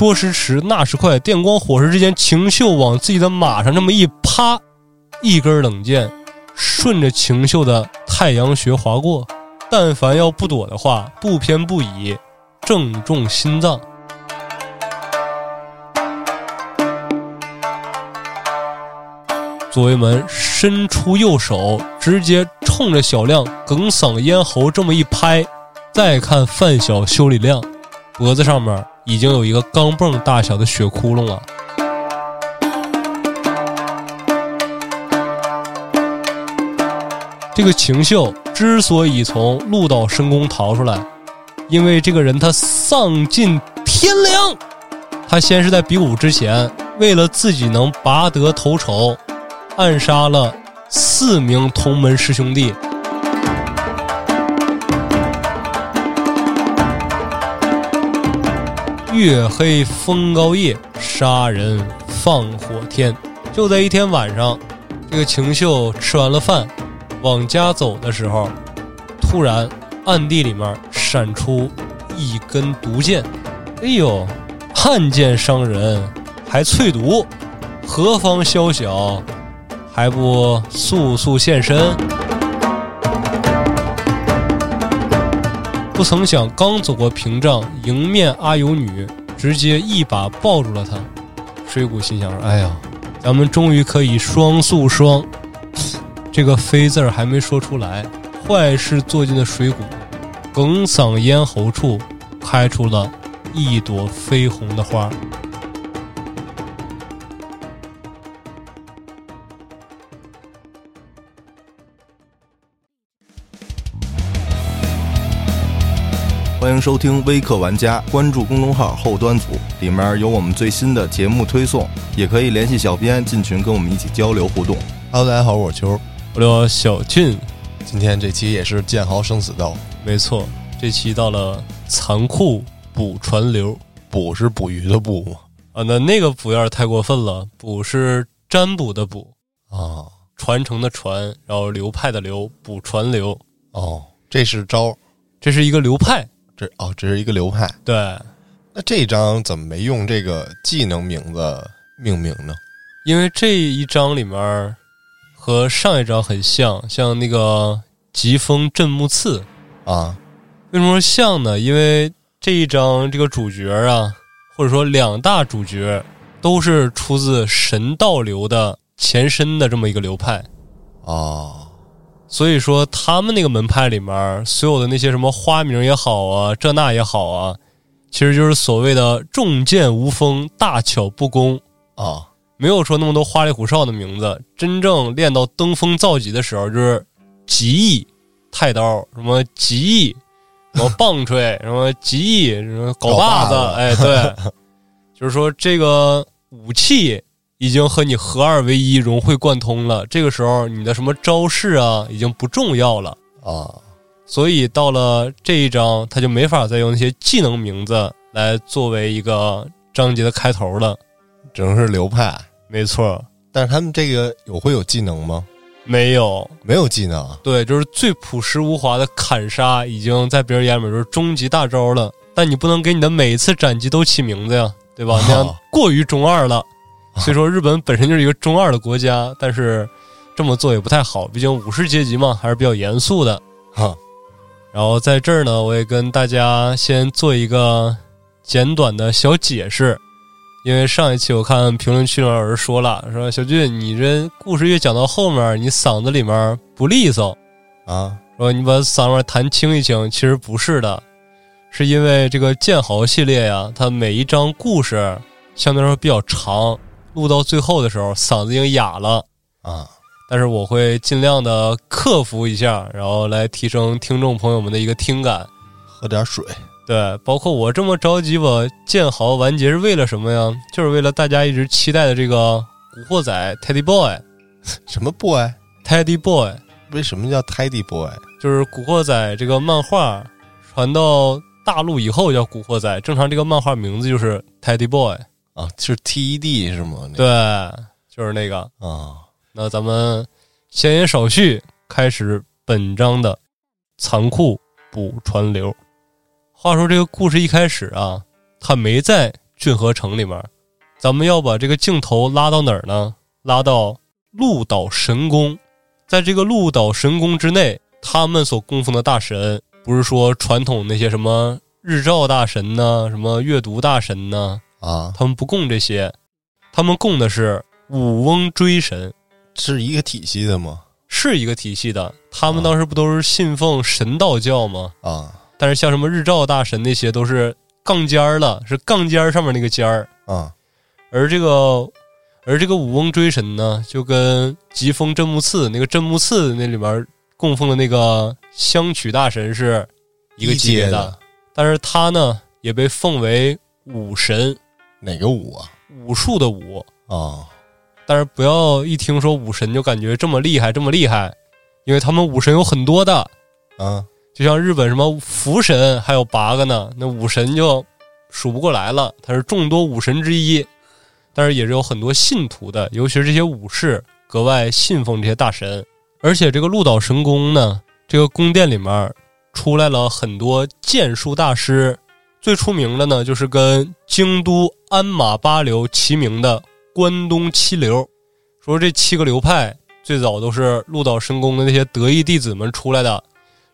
说时迟，那时快，电光火石之间，秦秀往自己的马上这么一趴，一根冷箭顺着秦秀的太阳穴划过。但凡要不躲的话，不偏不倚，正中心脏。左卫门伸出右手，直接冲着小亮哽嗓咽喉这么一拍。再看范小修理亮，脖子上面已经有一个钢镚大小的血窟窿了。这个秦秀之所以从鹿岛深宫逃出来，因为这个人他丧尽天良。他先是在比武之前，为了自己能拔得头筹。暗杀了四名同门师兄弟。月黑风高夜，杀人放火天。就在一天晚上，这个秦秀吃完了饭，往家走的时候，突然暗地里面闪出一根毒箭。哎呦，暗箭伤人，还淬毒，何方宵小？还不速速现身！不曾想，刚走过屏障，迎面阿尤女直接一把抱住了他。水谷心想：“哎呀，咱们终于可以双宿双。”这个“飞”字儿还没说出来，坏事做尽的水谷，哽嗓咽喉处开出了一朵绯红的花。迎收听微客玩家，关注公众号后端组，里面有我们最新的节目推送，也可以联系小编进群跟我们一起交流互动。Hello，大家好，我是秋，我叫小俊。今天这期也是剑豪生死斗，没错，这期到了残酷捕传流，捕是捕鱼的捕吗？啊，那那个捕有点太过分了，捕是占卜的卜啊，传承的传，然后流派的流，捕传流。哦，这是招，这是一个流派。这哦，这是一个流派。对，那这一章怎么没用这个技能名字命名呢？因为这一章里面和上一章很像，像那个疾风震木刺啊。为什么说像呢？因为这一章这个主角啊，或者说两大主角都是出自神道流的前身的这么一个流派啊。所以说，他们那个门派里面所有的那些什么花名也好啊，这那也好啊，其实就是所谓的重剑无锋、大巧不工啊，没有说那么多花里胡哨的名字。真正练到登峰造极的时候，就是极意太刀，什么极意，什么棒槌，什么极意，什么镐把子，哎，对，就是说这个武器。已经和你合二为一、融会贯通了。这个时候，你的什么招式啊，已经不重要了啊。所以到了这一章，他就没法再用那些技能名字来作为一个章节的开头了，只能是流派。没错，但是他们这个有会有技能吗？没有，没有技能。对，就是最朴实无华的砍杀，已经在别人眼里就是终极大招了。但你不能给你的每一次斩击都起名字呀，对吧？那样过于中二了。所以说，日本本身就是一个中二的国家，但是这么做也不太好，毕竟武士阶级嘛，还是比较严肃的哈。然后在这儿呢，我也跟大家先做一个简短的小解释，因为上一期我看评论区里有人说了，说小俊，你这故事越讲到后面，你嗓子里面不利索啊，说你把嗓子弹轻一轻，其实不是的，是因为这个剑豪系列呀，它每一章故事相对来说比较长。录到最后的时候，嗓子已经哑了啊！但是我会尽量的克服一下，然后来提升听众朋友们的一个听感。喝点水。对，包括我这么着急把剑豪完结是为了什么呀？就是为了大家一直期待的这个古惑仔 Teddy Boy。什么 Boy？Teddy Boy。为什么叫 Teddy Boy？就是古惑仔这个漫画传到大陆以后叫古惑仔，正常这个漫画名字就是 Teddy Boy。啊，是 TED 是吗？对，就是那个啊。那咱们闲言少叙，开始本章的残酷补传流。话说这个故事一开始啊，他没在骏河城里面。咱们要把这个镜头拉到哪儿呢？拉到鹿岛神宫。在这个鹿岛神宫之内，他们所供奉的大神，不是说传统那些什么日照大神呐、什么阅读大神呐、啊，他们不供这些，他们供的是武翁追神，是一个体系的吗？是一个体系的。他们当时不都是信奉神道教吗？啊。但是像什么日照大神那些都是杠尖儿了，是杠尖儿上面那个尖儿，啊。而这个而这个武翁追神呢，就跟疾风真木刺那个真木刺那里面供奉的那个香曲大神是一个级别的。但是他呢也被奉为武神，哪个武啊？武术的武。啊。但是不要一听说武神就感觉这么厉害，这么厉害，因为他们武神有很多的，啊。就像日本什么福神还有八个呢，那武神就数不过来了，他是众多武神之一，但是也是有很多信徒的，尤其是这些武士格外信奉这些大神，而且这个鹿岛神宫呢，这个宫殿里面出来了很多剑术大师，最出名的呢就是跟京都鞍马八流齐名的关东七流，说这七个流派最早都是鹿岛神宫的那些得意弟子们出来的。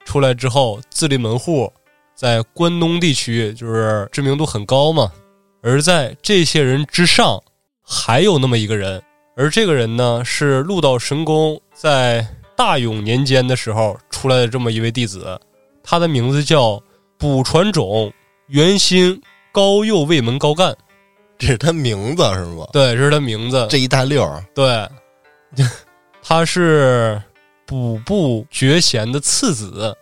出来之后自立门户，在关东地区就是知名度很高嘛。而在这些人之上，还有那么一个人，而这个人呢是鹿岛神宫在大永年间的时候出来的这么一位弟子，他的名字叫卜传种原心高右卫门高干，这是他名字是吗？对，这是他名字。这一大溜儿。对，他是补部觉贤的次子。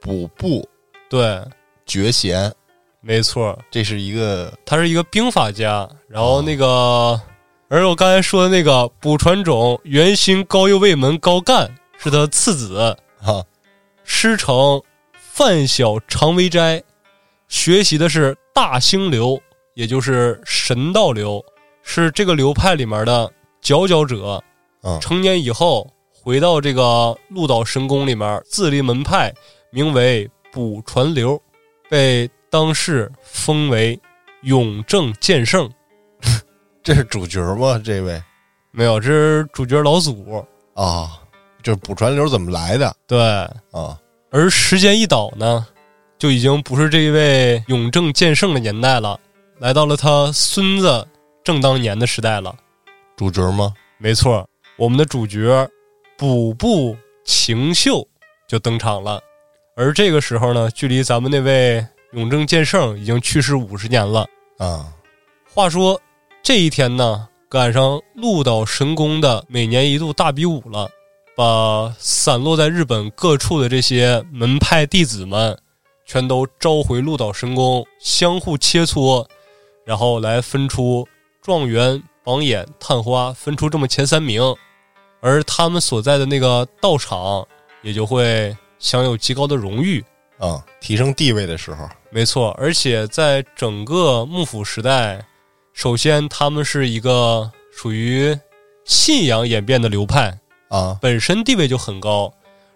补部对，绝贤，没错，这是一个他是一个兵法家，然后那个，而我刚才说的那个补传种元心高右卫门高干是他次子，啊师承范小常为斋，学习的是大兴流，也就是神道流，是这个流派里面的佼佼者。嗯成年以后回到这个鹿岛神宫里面自立门派，名为补传流，被当世封为永正剑圣。这是主角吗？这位没有，这是主角老祖。啊，就是补传流怎么来的对，啊？而时间一倒呢，就已经不是这一位永正剑圣的年代了，来到了他孙子正当年的时代了。主角吗？没错，我们的主角补部晴秀就登场了。而这个时候呢，距离咱们那位永正剑圣已经去世五十年了。啊话说这一天呢，赶上鹿岛神宫的每年一度大比武了，把散落在日本各处的这些门派弟子们，全都召回鹿岛神宫，相互切磋，然后来分出状元、榜眼、探花，分出这么前三名，而他们所在的那个道场也就会享有极高的荣誉。啊，提升地位的时候。没错，而且在整个幕府时代，首先他们是一个属于信仰演变的流派，啊。本身地位就很高，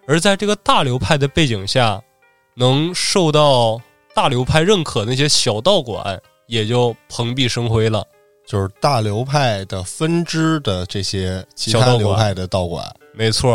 而在这个大流派的背景下，能受到大流派认可的那些小道馆也就蓬荜生辉了。就是大流派的分支的这些其他流派的道馆没错，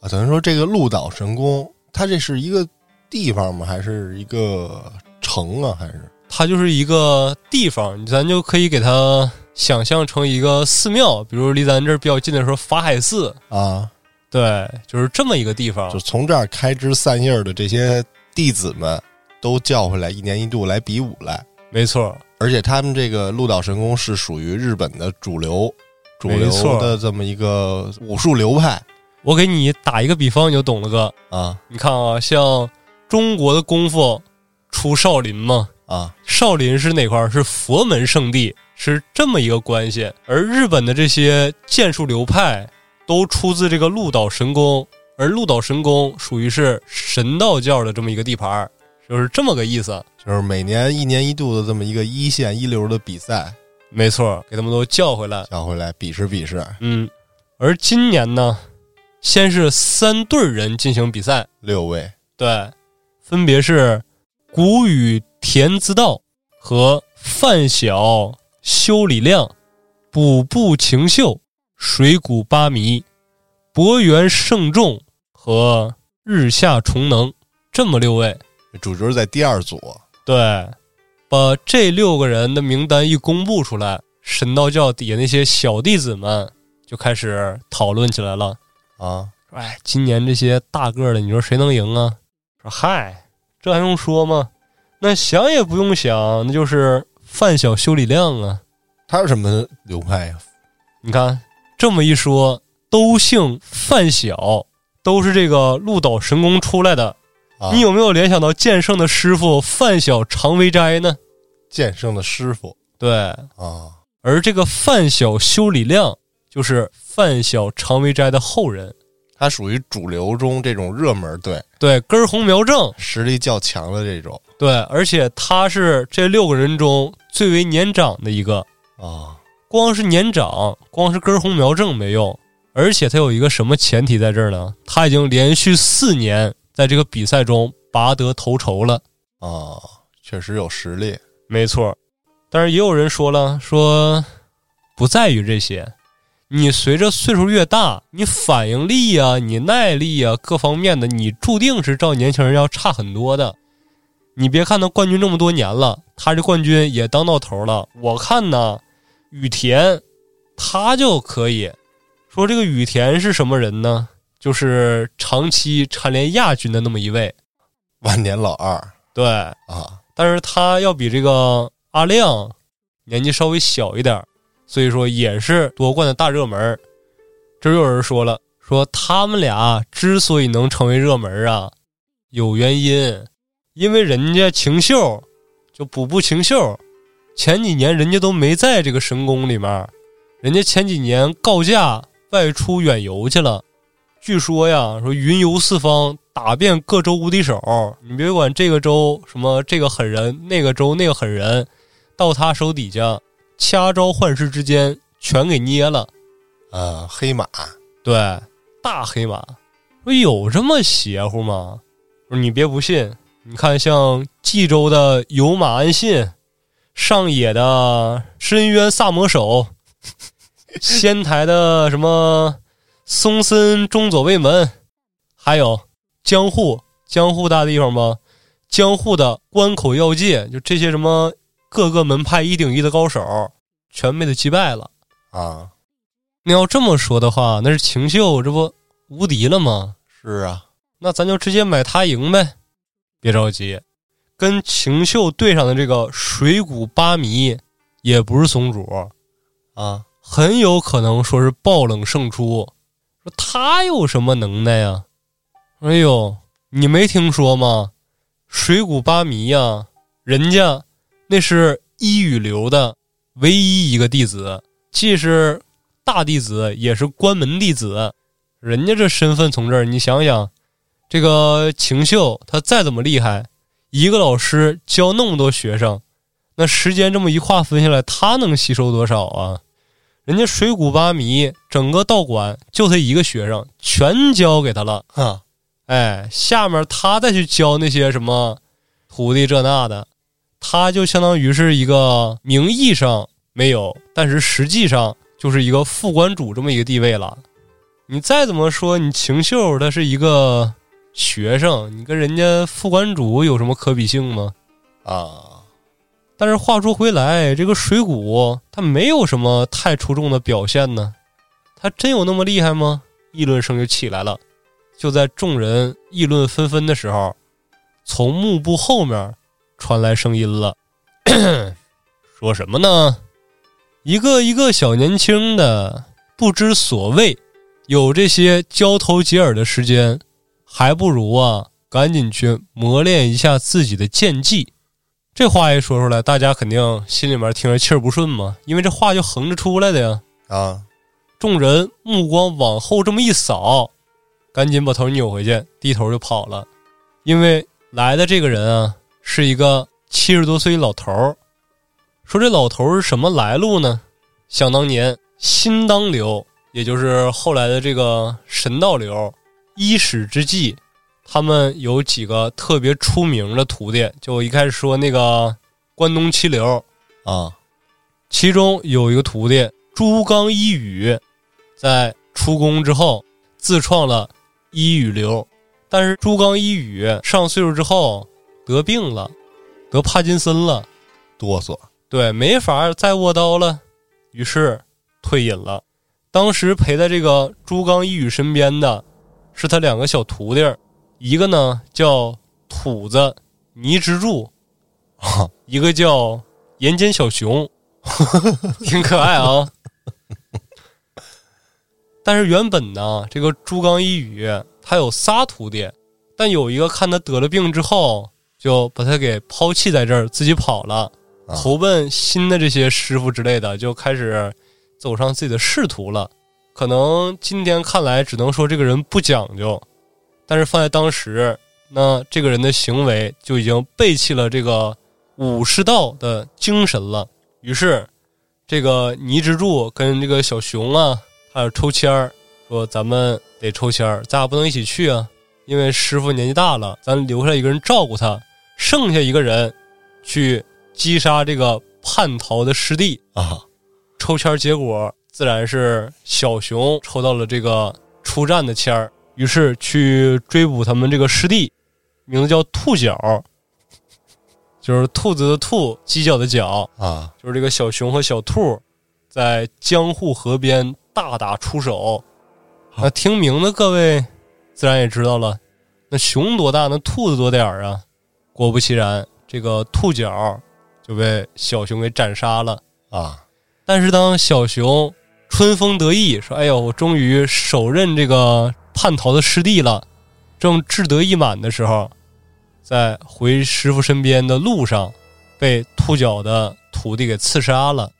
啊，等于说这个鹿岛神宫，它这是一个地方吗？还是一个城啊？还是它就是一个地方，咱就可以给它想象成一个寺庙，比如离咱这儿比较近的时候，法海寺，啊？对，就是这么一个地方就。从这儿开枝散叶的这些弟子们，都叫回来，一年一度来比武来。没错，而且他们这个鹿岛神宫是属于日本的主流、主流的这么一个武术流派我给你打一个比方，你就懂了哥。啊你看啊，像中国的功夫出少林嘛，啊少林是哪块儿？是佛门圣地，是这么一个关系。而日本的这些剑术流派都出自这个鹿岛神宫，而鹿岛神宫属于是神道教的这么一个地盘儿，就是这么个意思。就是每年一年一度的这么一个一线一流的比赛，没错，给他们都叫回来。叫回来比试比试。嗯，而今年呢，先是三对儿人进行比赛，六位对，分别是谷雨田资道和范晓修理亮、补部晴秀、水谷八弥、博元胜重和日下重能这么六位。主角在第二组，对，把这六个人的名单一公布出来，神道教底下那些小弟子们就开始讨论起来了。啊，哎，今年这些大个儿的，你说谁能赢啊？说嗨，这还用说吗？那想也不用想，那就是范小修理亮啊！他是什么流派呀？你看这么一说，都姓范小，都是这个鹿岛神功出来的。啊你有没有联想到剑圣的师傅范小常为斋呢？剑圣的师傅对，啊？而这个范小修理亮就是范小常为斋的后人。他属于主流中这种热门队，对，根红苗正，实力较强的这种对，而且他是这六个人中最为年长的一个。啊光是年长，光是根红苗正没用，而且他有一个什么前提在这儿呢？他已经连续四年在这个比赛中拔得头筹了。啊，确实有实力没错，但是也有人说了，说不在于这些，你随着岁数越大，你反应力啊、你耐力啊、各方面的，你注定是照年轻人要差很多的。你别看他冠军这么多年了，他这冠军也当到头了。我看呢，羽田他就可以说这个羽田是什么人呢？就是长期蝉联亚军的那么一位。万年老二对，啊但是他要比这个阿亮年纪稍微小一点儿，所以说也是夺冠的大热门儿。这又有人说了，说他们俩之所以能成为热门儿啊，有原因，因为人家秦秀就补步秦秀，前几年人家都没在这个神宫里面，人家前几年告假外出远游去了。据说呀，说云游四方，打遍各州无敌手。你别管这个州什么这个狠人，那个州那个狠人，到他手底下掐招换式之间全给捏了。啊，黑马对，大黑马，说有这么邪乎吗？说你别不信，你看像冀州的有马安信，上野的深渊萨摩守，仙台的什么松森中左卫门，还有江户，江户大地方吗，江户的关口要界，就这些什么各个门派一顶一的高手，全被他击败了。啊，那要这么说的话，那是晴秀，这不无敌了吗？是啊，那咱就直接买他赢呗。别着急，跟晴秀对上的这个水谷八迷也不是松主，啊，很有可能说是爆冷胜出。他有什么能耐呀？哎呦，你没听说吗？水谷八迷呀，人家那是一羽流的唯一一个弟子，既是大弟子，也是关门弟子。人家这身份从这儿，你想想，这个晴秀他再怎么厉害，一个老师教那么多学生，那时间这么一划分下来，他能吸收多少啊？人家水谷八迷整个道馆就他一个学生，全教给他了。哈，哎，下面他再去教那些什么徒弟这那的，他就相当于是一个名义上没有，但是实际上就是一个副馆主这么一个地位了。你再怎么说，你晴秀他是一个学生，你跟人家副馆主有什么可比性吗？啊，但是话说回来，这个水谷他没有什么太出众的表现呢，他真有那么厉害吗？议论声就起来了。就在众人议论纷纷的时候，从幕布后面传来声音了，说什么呢？一个一个小年轻的不知所谓，有这些交头接耳的时间，还不如啊赶紧去磨练一下自己的剑技。这话一说出来，大家肯定心里面听着气儿不顺嘛，因为这话就横着出来的呀。啊，众人目光往后这么一扫，赶紧把头扭回去，低头就跑了。因为来的这个人啊，是一个七十多岁老头儿。说这老头儿是什么来路呢？想当年新当流，也就是后来的这个神道流，伊始之际，他们有几个特别出名的徒弟。就我一开始说那个关东七流，啊，其中有一个徒弟朱刚一宇，在出宫之后自创了一宇流，但是朱刚一宇上岁数之后得病了，得帕金森了，哆嗦对，没法再握刀了，于是退隐了。当时陪在这个朱刚一宇身边的，是他两个小徒弟儿，一个呢叫土子泥之助，啊，一个叫岩间小熊，挺可爱啊。但是原本呢，这个朱刚一宇他有仨徒弟，但有一个看他得了病之后，就把他给抛弃在这儿，自己跑了，啊投奔新的这些师傅之类的，就开始走上自己的仕途了。可能今天看来只能说这个人不讲究，但是放在当时，那这个人的行为就已经背弃了这个武士道的精神了。于是，这个倪之助跟这个小熊啊，还有抽签儿，说咱们得抽签儿，咱俩不能一起去啊，因为师傅年纪大了，咱留下一个人照顾他，剩下一个人去击杀这个叛逃的师弟。啊，抽签儿结果自然是小熊抽到了这个出战的签儿，于是去追捕他们这个师弟，名字叫兔角，就是兔子的兔，犄角的角，啊，就是这个小熊和小兔在江户河边大打出手。那听名字，各位自然也知道了，那熊多大，那兔子多点儿啊？果不其然，这个兔角就被小熊给斩杀了。啊，但是当小熊春风得意，说：“哎呦，我终于手刃这个叛逃的师弟了。”正志得意满的时候，在回师傅身边的路上，被兔角的徒弟给刺杀了。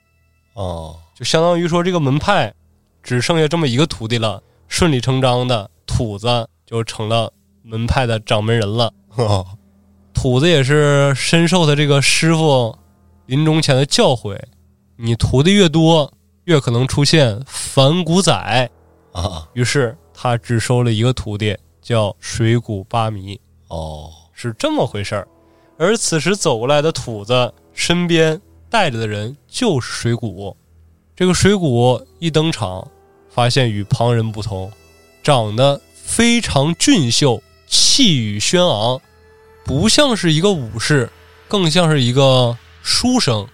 哦，就相当于说，这个门派只剩下这么一个徒弟了，顺理成章的，土子就成了门派的掌门人了。哦，土子也是深受他这个师傅临终前的教诲：你徒弟越多，越可能出现反骨仔。啊，于是他只收了一个徒弟，叫水谷八弥，哦，是这么回事儿。而此时走过来的土子身边带着的人就是水谷。这个水谷一登场，发现与旁人不同，长得非常俊秀，气宇轩昂，不像是一个武士，更像是一个书生。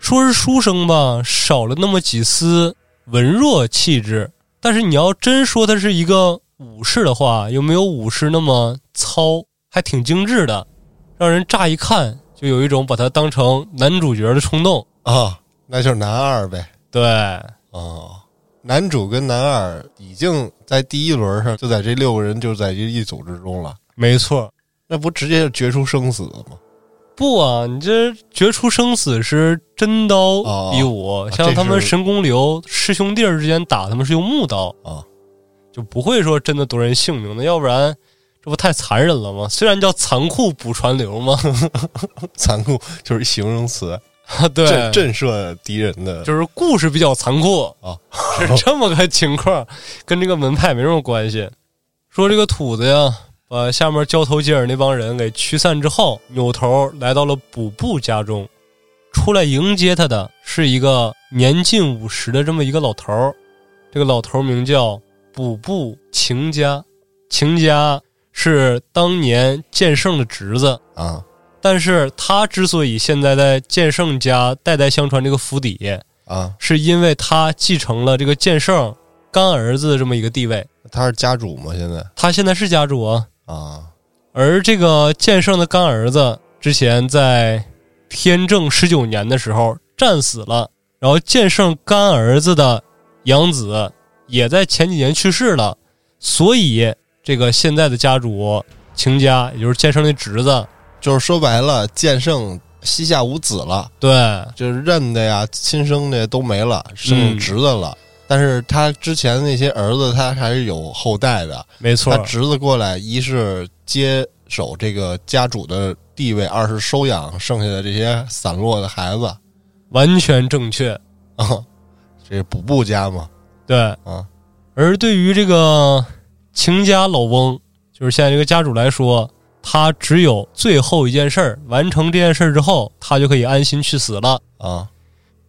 说是书生吧，少了那么几丝文弱气质。但是你要真说他是一个武士的话，又没有武士那么糙，还挺精致的，让人乍一看就有一种把他当成男主角的冲动。啊，那就是男二呗。对，哦，男主跟男二已经在第一轮上就在这六个人就在这一组之中了，没错。那不直接就决出生死了吗？不啊，你这决出生死是真刀比武，像他们神功流师兄弟儿之间打，他们是用木刀啊，就不会说真的夺人性命的，要不然这不太残忍了吗？虽然叫残酷补传流嘛，残酷就是形容词，对，震震慑敌人的就是故事比较残酷啊，是这么个情况，跟这个门派没什么关系。说这个土子呀，把下面交头接耳那帮人给驱散之后，扭头来到了补布家中。出来迎接他的是一个年近五十的这么一个老头儿，这个老头儿名叫补布秦家，秦家是当年剑圣的侄子，啊但是他之所以现在在剑圣家代代相传这个府邸，啊，是因为他继承了这个剑圣干儿子的这么一个地位，他是家主吗？现在他现在是家主啊。啊。而这个剑圣的干儿子之前在天正十九年的时候战死了，然后剑圣干儿子的养子也在前几年去世了，所以这个现在的家主秦家，也就是剑圣的侄子，就是说白了，剑圣膝下无子了，对。就是认的呀、亲生的都没了，剩侄子了。但是他之前那些儿子，他还是有后代的。没错他，侄子过来，一是接手这个家主的地位，二是收养剩下的这些散落的孩子完全正确。啊。这是补布家嘛对，啊而对于这个秦家老翁，就是现在这个家主来说，他只有最后一件事儿，完成这件事儿之后，他就可以安心去死了。啊，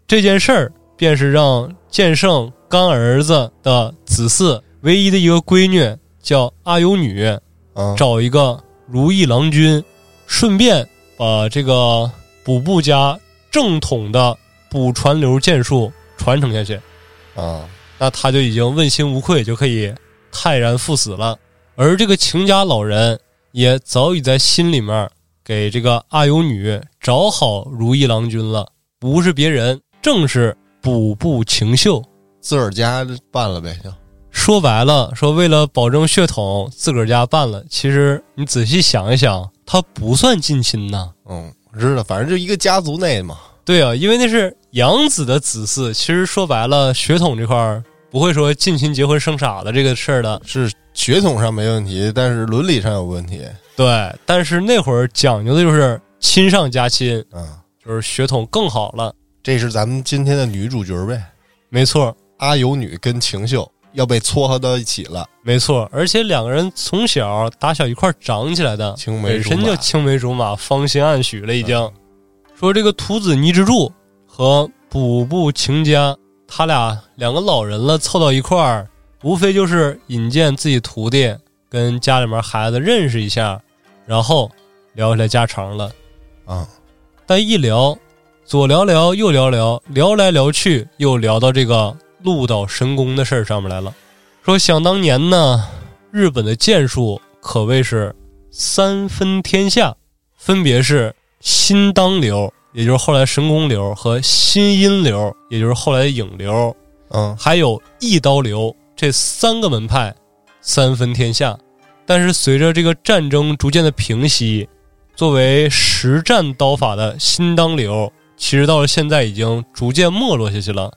这件事儿便是让剑圣干儿子的子嗣唯一的一个闺女叫阿尤女，嗯，找一个如意郎君，顺便把这个补布家正统的补传流剑术传承下去。啊，那他就已经问心无愧，就可以泰然赴死了。而这个秦家老人也早已在心里面给这个阿尤女找好如意郎君了，不是别人，正是补布晴秀。自个儿家办了呗，就说白了，说为了保证血统，自个儿家办了。其实你仔细想一想，他不算近亲呐。嗯，我知道，反正就一个家族内嘛。对啊，因为那是养子的子嗣。其实说白了，血统这块儿不会说近亲结婚生傻子这个事儿的。是血统上没问题，但是伦理上有问题。对，但是那会儿讲究的就是亲上加亲，嗯，就是血统更好了。这是咱们今天的女主角呗，没错，阿尤女跟晴秀要被撮合到一起了，没错，而且两个人从小打小一块长起来的，青梅竹马本身就青梅竹马，芳心暗许了已经。说这个徒子倪之助和补部晴家，他俩两个老人了凑到一块儿，无非就是引荐自己徒弟跟家里面孩子认识一下，然后聊起来家常了。啊，但一聊，左聊聊，右聊聊，聊来聊去，又聊到这个鹿岛神功的事儿上面来了。说想当年呢，日本的剑术可谓是三分天下，分别是新当流，也就是后来神功流和新阴流，也就是后来的影流，嗯还有一刀流这三个门派，三分天下。但是随着这个战争逐渐的平息，作为实战刀法的新当流，其实到了现在已经逐渐没落下去了。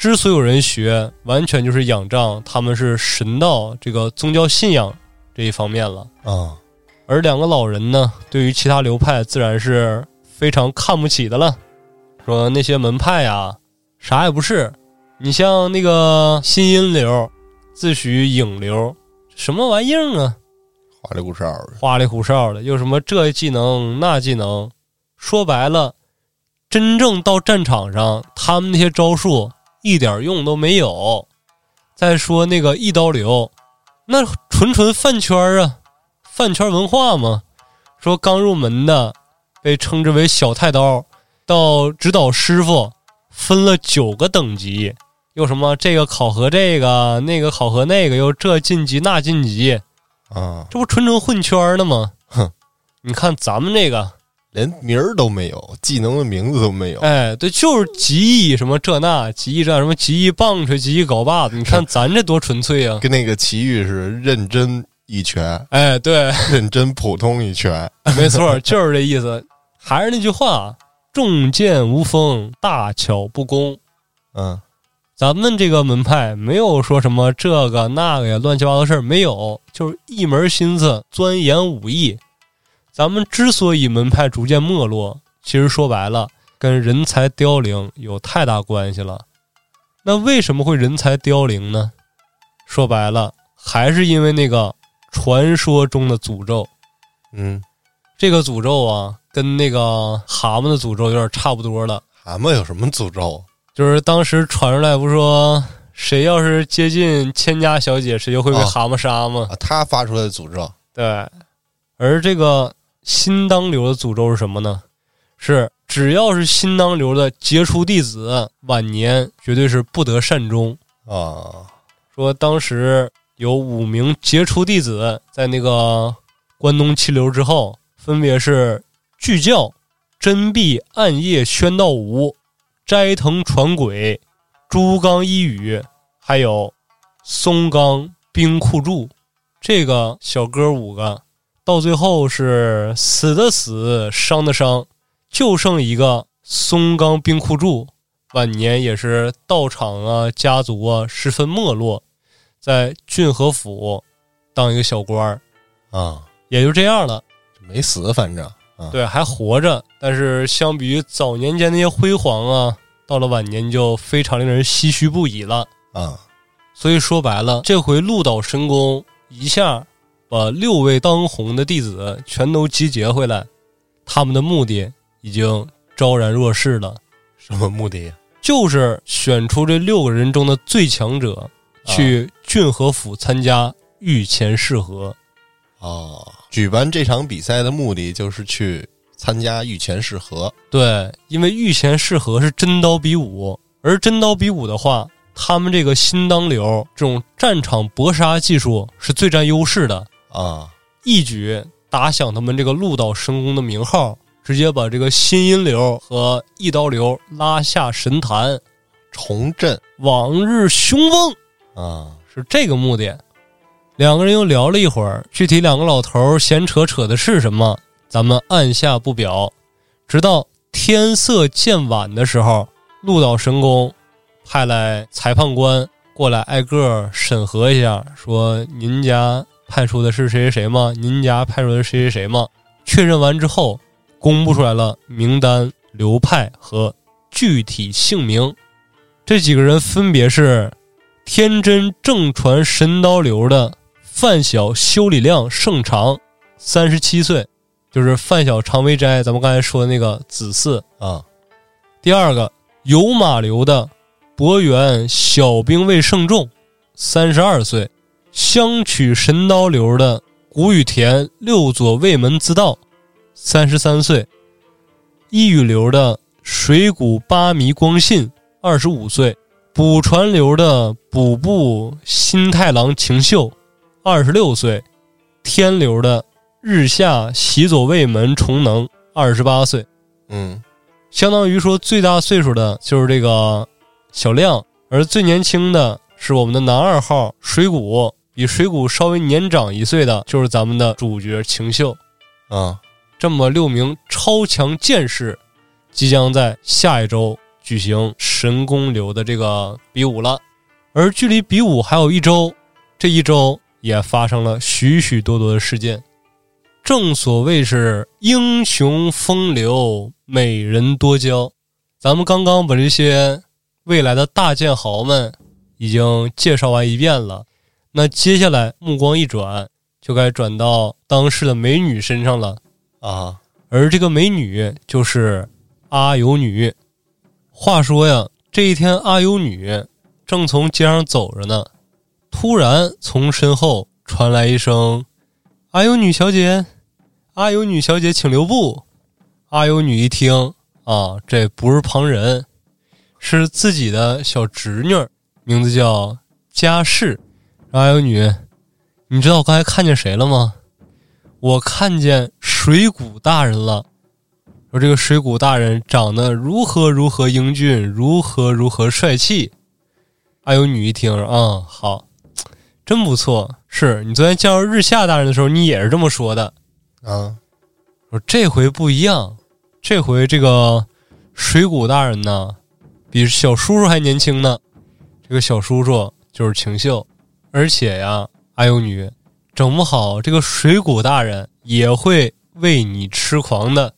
之所以有人学，完全就是仰仗他们是神道这个宗教信仰这一方面了。啊，而两个老人呢，对于其他流派自然是非常看不起的了，说那些门派呀，啥也不是。你像那个新阴流，自诩影流，什么玩意儿啊？花里胡哨的，花里胡哨的，又什么这技能那技能，说白了，真正到战场上，他们那些招数一点用都没有。再说那个一刀流，那纯纯饭圈啊，饭圈文化嘛。说刚入门的被称之为小太刀，到指导师傅分了九个等级，又什么这个考核这个，那个考核那个，又这晋级那晋级，啊，这不纯纯混圈呢吗？哼，你看咱们这个，连名儿都没有，技能的名字都没有。哎，对，就是极意什么这那，极意这什么极意棒槌、极意镐把子，你看咱这多纯粹啊！跟那个奇遇是认真一拳，哎，对，认真普通一拳。没错，就是这意思。还是那句话，重剑无锋，大巧不工。嗯咱们这个门派没有说什么这个那个呀，乱七八糟事儿没有，就是一门心思钻研武艺。咱们之所以门派逐渐没落，其实说白了，跟人才凋零有太大关系了。那为什么会人才凋零呢？说白了，还是因为那个传说中的诅咒。嗯，这个诅咒啊，跟那个蛤蟆的诅咒有点差不多了。蛤蟆有什么诅咒？就是当时传出来，不是说谁要是接近千家小姐，谁就会被啊蛤蟆杀吗？啊，他发出来的诅咒。对。而这个新当流的诅咒是什么呢？是只要是新当流的杰出弟子，晚年绝对是不得善终。啊，说当时有五名杰出弟子在那个关东七流之后，分别是巨教、真壁暗夜宣道无、斋藤传鬼、朱刚一语，还有松冈冰库柱。这个小哥五个，到最后是死的死，伤的伤，就剩一个松冈冰库柱，晚年也是道场啊、家族啊十分没落，在郡和府当一个小官儿，啊，也就这样了。没死，反正啊，对，还活着，但是相比于早年间那些辉煌啊，到了晚年就非常令人唏嘘不已了。啊，所以说白了，这回鹿岛神功一下把六位当红的弟子全都集结回来，他们的目的已经昭然若市了，什么目的？就是选出这六个人中的最强者，去郡和府参加御前试合。哦，举办这场比赛的目的就是去参加御前试合。对，因为御前试合是真刀比武，而真刀比武的话，他们这个新当流这种战场搏杀技术是最占优势的啊，一举打响他们这个鹿岛神功的名号，直接把这个新阴流和一刀流拉下神坛，重振往日雄风啊，是这个目的。两个人又聊了一会儿，具体两个老头闲扯扯的是什么，咱们按下不表。直到天色渐晚的时候，鹿岛神宫派来裁判官过来挨个审核一下，说您家派出的是谁谁谁吗？您家派出的是谁谁谁吗？确认完之后，公布出来了名单、流派和具体姓名。这几个人分别是天真正传神刀流的。范小修理量胜长，三十七岁，就是范小常为斋，咱们刚才说的那个子嗣啊。第二个有马流的博元小兵卫胜重，三十二岁，相取神刀流的谷雨田六左卫门自道，三十三岁，一羽流的水谷八迷光信，二十五岁，补传流的补部新太郎晴秀。二十六岁，天流的日下喜左卫门重能，二十八岁，嗯，相当于说最大岁数的就是这个小亮，而最年轻的是我们的男二号水谷，比水谷稍微年长一岁的就是咱们的主角晴秀，啊，这么六名超强剑士，即将在下一周举行神功流的这个比武了，而距离比武还有一周，这一周。也发生了许许多多的事件，正所谓是英雄风流，美人多娇。咱们刚刚把这些未来的大剑豪们已经介绍完一遍了，那接下来目光一转，就该转到当时的美女身上了啊！而这个美女就是阿尤女。话说呀，这一天阿尤女正从街上走着呢。突然，从身后传来一声：“阿尤女小姐，阿尤女小姐，请留步。”阿尤女一听，啊，这不是旁人，是自己的小侄女，名字叫阿尤女，你知道我刚才看见谁了吗？我看见水谷大人了。说这个水谷大人长得如何如何英俊，如何如何帅气。阿尤女一听，啊，好。真不错，是你昨天见到日下大人的时候，你也是这么说的，啊，说这回不一样，这回这个水谷大人呢，比小叔叔还年轻呢。这个小叔叔就是晴秀，而且呀，阿尤女，整不好这个水谷大人也会为你痴狂的，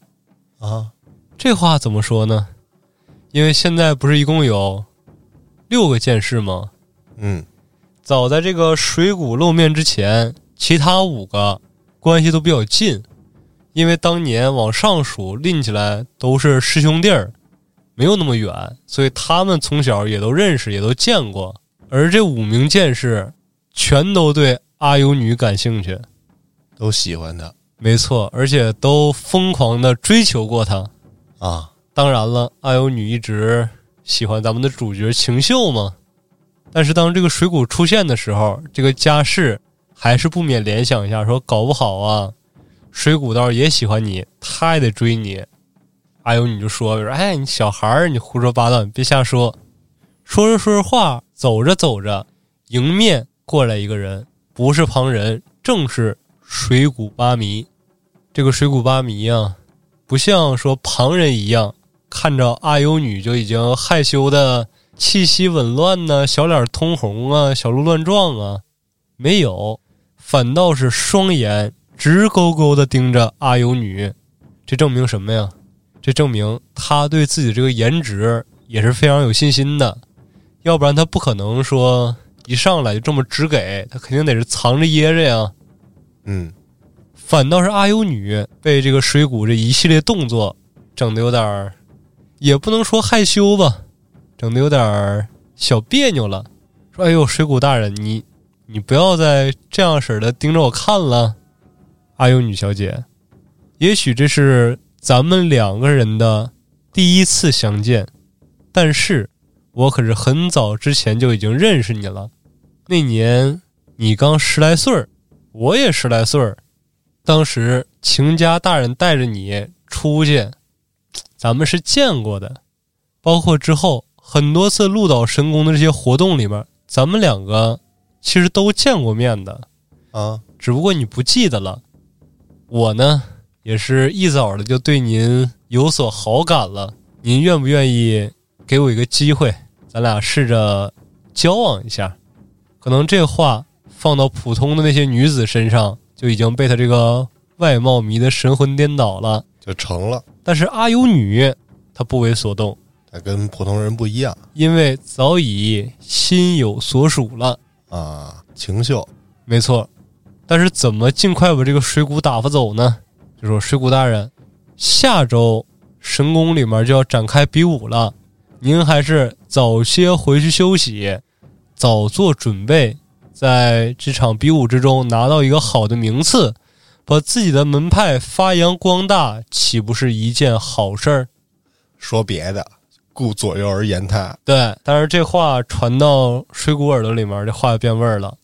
啊，这话怎么说呢？因为现在不是一共有六个剑士吗？嗯。早在这个水谷露面之前，其他五个关系都比较近，因为当年往上数拎起来都是师兄弟儿，没有那么远，所以他们从小也都认识，也都见过。而这五名剑士全都对阿尤女感兴趣，都喜欢她，没错，而且都疯狂的追求过她啊。当然了，阿尤女一直喜欢咱们的主角晴秀嘛。但是当这个水谷出现的时候，这个家世还是不免联想一下，说搞不好啊，水谷倒是也喜欢你，他也得追你。阿尤你就说说，哎，你小孩儿，你胡说八道，你别瞎说。说着说着话，走着走着，迎面过来一个人，不是旁人，正是水谷八迷。这个水谷八迷啊，不像说旁人一样，看着阿尤女就已经害羞的。气息紊乱呢，小脸通红啊，小鹿乱撞啊，没有，反倒是双眼直勾勾的盯着阿尤女，这证明什么呀？这证明他对自己这个颜值也是非常有信心的，要不然他不可能说一上来就这么直给，他肯定得是藏着掖着呀。嗯，反倒是阿优女被这个水谷这一系列动作整的有点儿，也不能说害羞吧，整的有点儿小别扭了。说：“哎呦，水谷大人，你你不要再这样式儿的盯着我看了。”阿优女小姐，也许这是咱们两个人的第一次相见，但是我可是很早之前就已经认识你了。那年你刚十来岁儿，我也十来岁儿。当时秦家大人带着你出去，咱们是见过的，包括之后很多次鹿岛神宫的这些活动里面，咱们两个其实都见过面的，啊，只不过你不记得了。我呢，也是一早的就对您有所好感了。您愿不愿意给我一个机会，咱俩试着交往一下？可能这话放到普通的那些女子身上，就已经被他这个外貌迷得神魂颠倒了。就成了。但是阿尤女她不为所动，她跟普通人不一样因为早已心有所属了。啊，情秀没错，但是怎么尽快把这个水谷打发走呢？就说水谷大人，下周神宫里面就要展开比武了，您还是早些回去休息，早做准备，在这场比武之中拿到一个好的名次，把自己的门派发扬光大，岂不是一件好事儿？说别的，顾左右而言他，对，但是这话传到水谷耳朵里面，这话就变味儿了。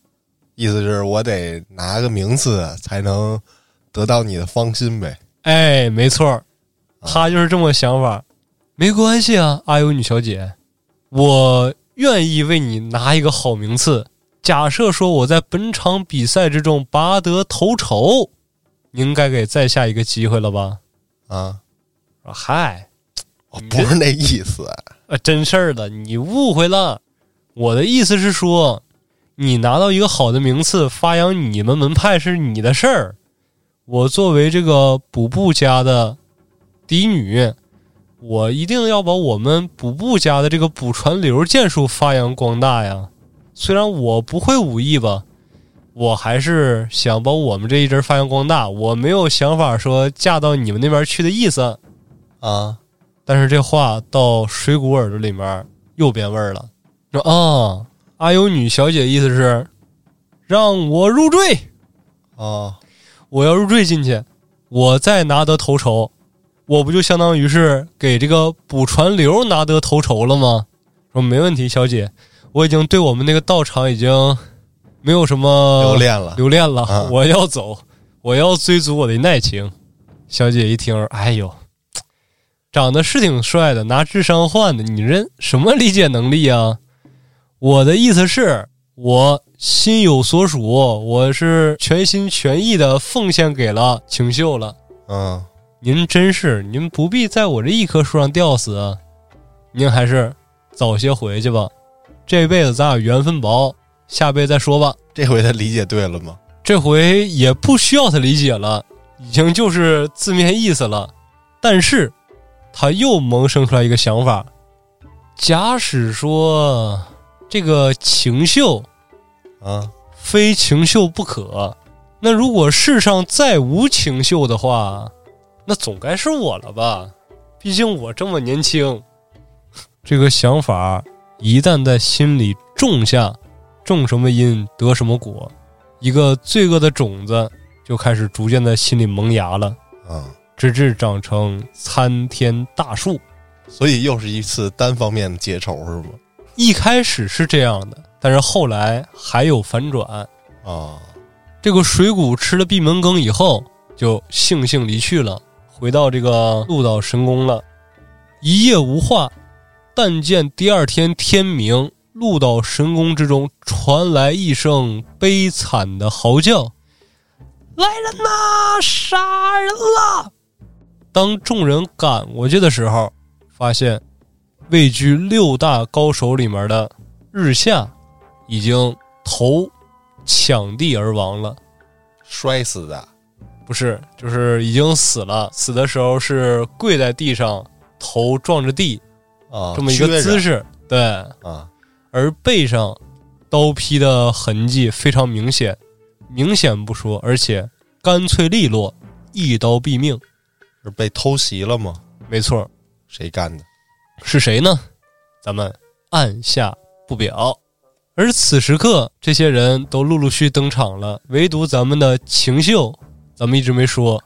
意思是我得拿个名次才能得到你的芳心呗。哎，没错儿，他就是这么想法。没关系啊，阿尤女小姐，我愿意为你拿一个好名次。假设说我在本场比赛之中拔得头筹，应该给在下一个机会了吧？啊，说嗨，我不是那意思。呃，真事儿的，你误会了。我的意思是说，你拿到一个好的名次，发扬你们门派是你的事儿。我作为这个补布家的嫡女，我一定要把我们补部家的这个补传流剑术发扬光大呀。虽然我不会武艺吧，我还是想把我们这一支发扬光大。我没有想法说嫁到你们那边去的意思。啊，但是这话到水谷耳朵里面又变味儿了，说啊，阿尤女小姐意思是让我入赘，啊，我要入赘进去，我再拿得头筹，我不就相当于是给这个补传流拿得头筹了吗？说没问题，小姐，我已经对我们那个道场已经没有什么留恋了。留恋了，啊我要走，我要追逐我的爱情。小姐一听，哎呦，长得是挺帅的，拿智商换的，你这什么理解能力啊？我的意思是，我心有所属，我是全心全意的奉献给了清秀了。嗯，您真是，您不必在我这一棵树上吊死啊！您还是早些回去吧，这辈子咱俩缘分薄，下辈子再说吧。这回他理解对了吗？这回也不需要他理解了，已经就是字面意思了。但是，他又萌生出来一个想法：假使说这个情秀啊，非情秀不可，那如果世上再无情秀的话，那总该是我了吧？毕竟我这么年轻。这个想法一旦在心里种下，种什么因得什么果，一个罪恶的种子就开始逐渐在心里萌芽了，啊，直至长成参天大树。所以又是一次单方面的结仇是吗？一开始是这样的，但是后来还有反转。啊，这个水谷吃了闭门羹以后，就悻悻离去了，回到这个鹿岛神宫了。一夜无话，但见第二天天明，鹿岛神宫之中传来一声悲惨的嚎叫：“来人呐！杀人了！”当众人赶过去的时候，发现位居六大高手里面的日下已经头抢地而亡了。摔死的不是，就是已经死了。死的时候是跪在地上，头撞着地，啊，这么一个姿势。对，啊，而背上刀劈的痕迹非常明显，明显不说，而且干脆利落，一刀毙命。是被偷袭了吗？没错，谁干的？是谁呢？咱们按下不表。而此时刻，这些人都陆陆续登场了，唯独咱们的秦秀，咱们一直没说，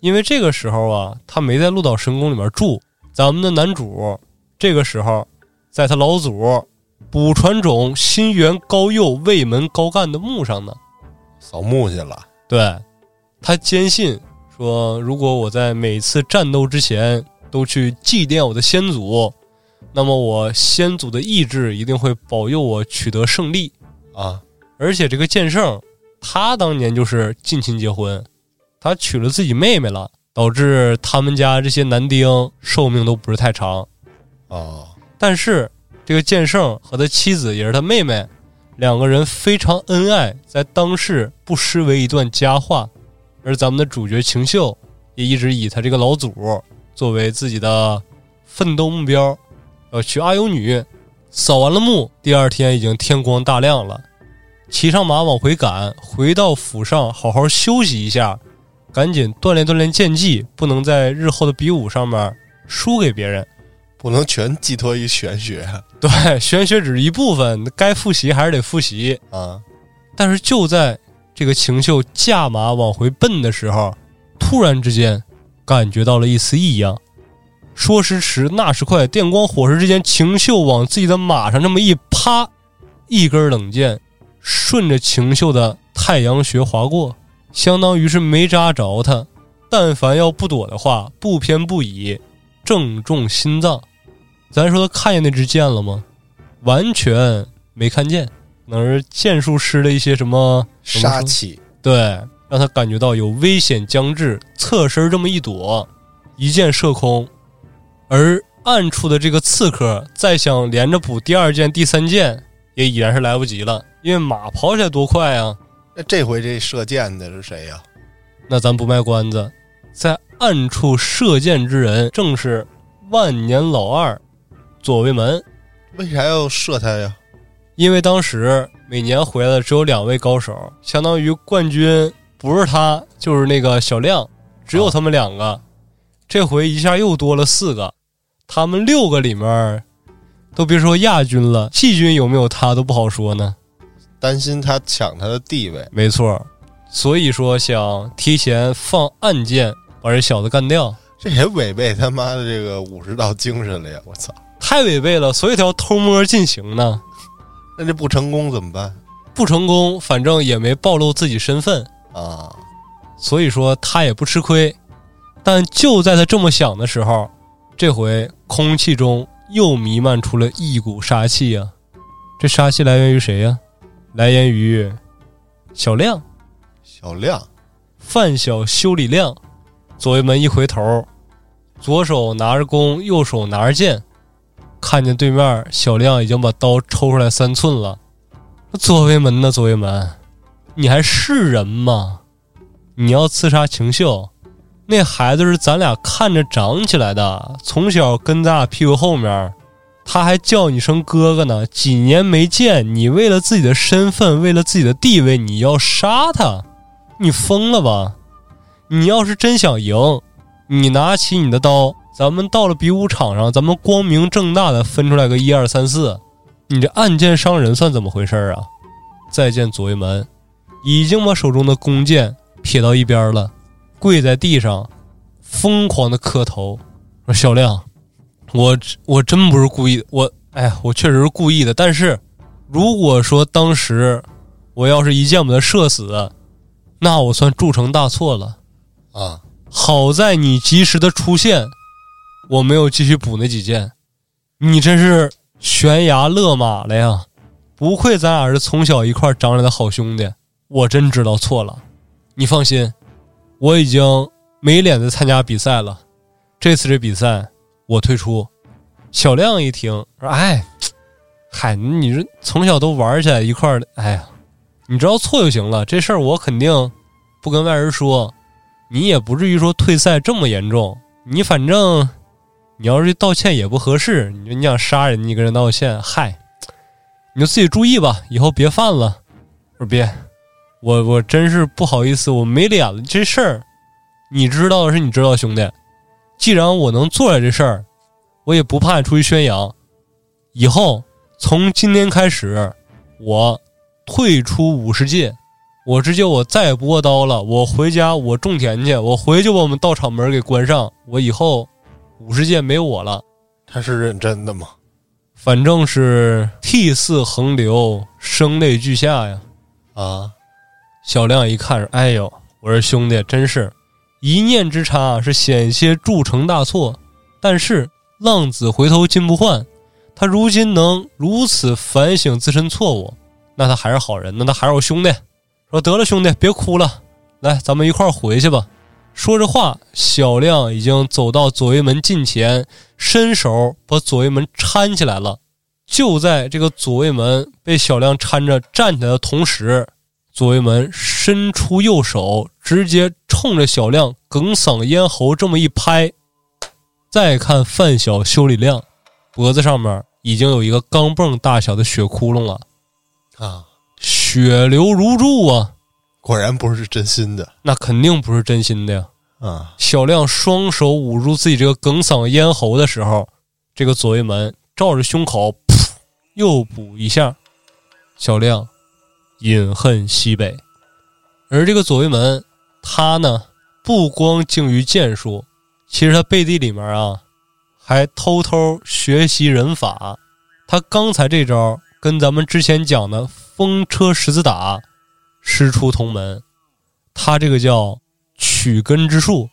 因为这个时候啊，他没在鹿岛神宫里面住。咱们的男主这个时候，在他老祖补传种新元高佑卫门高干的墓上呢，扫墓去了。对他坚信说，如果我在每次战斗之前都去祭奠我的先祖。那么我先祖的意志一定会保佑我取得胜利啊！而且这个剑圣，他当年就是近亲结婚，他娶了自己妹妹了，导致他们家这些男丁寿命都不是太长。哦，但是这个剑圣和他妻子也是他妹妹，两个人非常恩爱，在当世不失为一段佳话。而咱们的主角晴秀也一直以他这个老祖作为自己的奋斗目标。要娶阿尤女，扫完了墓，第二天已经天光大亮了，骑上马往回赶，回到府上好好休息一下，赶紧锻炼锻炼剑技，不能在日后的比武上面输给别人，不能全寄托于玄学。对，玄学只是一部分，该复习还是得复习啊。但是就在这个秦秀驾马往回奔的时候，突然之间感觉到了一丝异样。说时迟，那时快，电光火石之间，秦秀往自己的马上这么一趴，一根冷箭顺着秦秀的太阳穴划过，相当于是没扎着他。但凡要不躲的话，不偏不倚，正中心脏。咱说他看见那支箭了吗？完全没看见，那是剑术师的一些什么杀气，对，让他感觉到有危险将至，侧身这么一躲，一箭射空。而暗处的这个刺客再想连着补第二箭、第三箭，也已然是来不及了，因为马跑起来多快啊！那这回这射箭的是谁呀？那咱不卖关子，在暗处射箭之人正是万年老二左卫门。为啥要射他呀？因为当时每年回来的只有两位高手，相当于冠军不是他就是那个小亮，只有他们两个。这回一下又多了四个。他们六个里面，都别说亚军了，季军有没有他都不好说呢。担心他抢他的地位，没错。所以说想提前放暗箭，把这小子干掉，这也违背他妈的这个武士道精神了呀！我操，太违背了。所以他要偷摸进行呢。那这不成功怎么办？不成功，反正也没暴露自己身份啊。所以说他也不吃亏。但就在他这么想的时候。这回空气中又弥漫出了一股杀气呀！这杀气来源于谁呀？来源于小亮。小亮，范小修理亮。左卫门一回头，左手拿着弓，右手拿着剑，看见对面小亮已经把刀抽出来三寸了。左卫门呢？左卫门，你还是人吗？你要刺杀秦秀？那孩子是咱俩看着长起来的，从小跟咱俩屁股后面，他还叫你声哥哥呢。几年没见，你为了自己的身份，为了自己的地位，你要杀他？你疯了吧？你要是真想赢，你拿起你的刀，咱们到了比武场上，咱们光明正大的分出来个一二三四。你这暗箭伤人算怎么回事啊？再见，左卫门，已经把手中的弓箭撇到一边了。跪在地上，疯狂的磕头，说：“小亮，我我真不是故意，我哎呀，我确实是故意的。但是，如果说当时我要是一箭把他射死，那我算铸成大错了啊！好在你及时的出现，我没有继续补那几箭。你真是悬崖勒马了呀！不愧咱俩是从小一块长来的好兄弟，我真知道错了。你放心。”我已经没脸再参加比赛了，这次这比赛我退出。小亮一听说：“哎，嗨，你这从小都玩起来一块儿的，哎呀，你知道错就行了。这事儿我肯定不跟外人说，你也不至于说退赛这么严重。你反正你要是道歉也不合适，你说你想杀人，你跟人道歉，嗨，你就自己注意吧，以后别犯了。说别，我我真是不好意思，我没脸了。这事儿你知道的是你知道，兄弟。既然我能做了这事儿，我也不怕你出去宣扬。以后从今天开始，我退出武士界，我直接我再也不握刀了。我回家，我种田去。我回去把我们道场门给关上。我以后武士界没我了。他是认真的吗？反正是涕泗横流，声泪俱下呀。啊，小亮一看，哎呦，我说兄弟，真是一念之差，是险些铸成大错。但是浪子回头金不换，他如今能如此反省自身错误，那他还是好人，那他还是我兄弟。说得了，兄弟，别哭了，来，咱们一块儿回去吧。说着话，小亮已经走到左卫门近前，伸手把左卫门搀起来了。就在这个左卫门被小亮搀着站起来的同时，左卫门伸出右手，直接冲着小亮哽嗓咽喉这么一拍。再看范小修理亮，脖子上面已经有一个钢镚大小的血窟窿了，啊，血流如注啊！果然不是真心的那肯定不是真心的呀。啊！小亮双手捂住自己这个哽嗓咽喉的时候，这个左卫门照着胸口，噗，又补一下。小亮饮恨西北，而这个左卫门，他呢不光精于剑术，其实他背地里面啊，还偷偷学习人法。他刚才这招跟咱们之前讲的风车十字打师出同门，他这个叫。取根之术，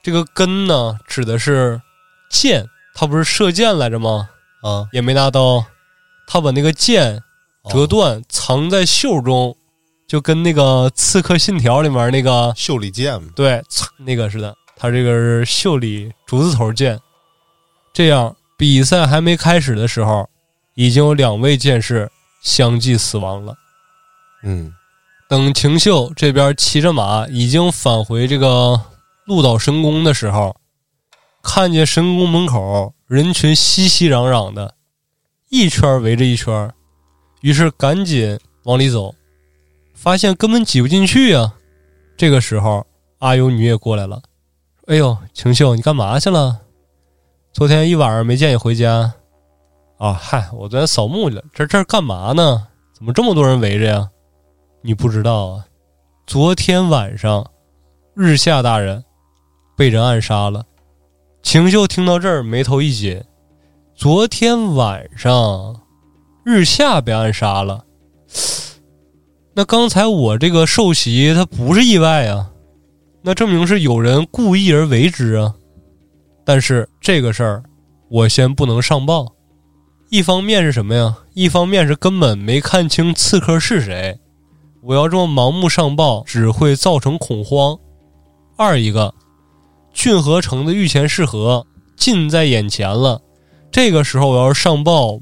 这个根呢，指的是箭，他不是射箭来着吗？啊，也没拿刀，他把那个剑折断，藏在袖中，就跟那个《刺客信条》里面那个袖里剑对，那个似的。他这个是袖里竹字头剑。这样，比赛还没开始的时候，已经有两位剑士相继死亡了。嗯。等秦秀这边骑着马已经返回这个鹿岛神宫的时候，看见神宫门口人群熙熙攘攘的，一圈围着一圈，于是赶紧往里走，发现根本挤不进去呀。这个时候，阿尤女也过来了，哎呦，晴秀，你干嘛去了？昨天一晚上没见你回家。啊，嗨，我昨天扫墓去了。这这干嘛呢？怎么这么多人围着呀？你不知道啊，昨天晚上，日下大人被人暗杀了。晴秀听到这儿，眉头一紧。昨天晚上，日下被暗杀了。那刚才我这个受袭，他不是意外啊，那证明是有人故意而为之啊。但是这个事儿，我先不能上报。一方面是什么呀？一方面是根本没看清刺客是谁。我要这么盲目上报，只会造成恐慌。二一个，郡河城的御前侍河近在眼前了，这个时候我要是上报，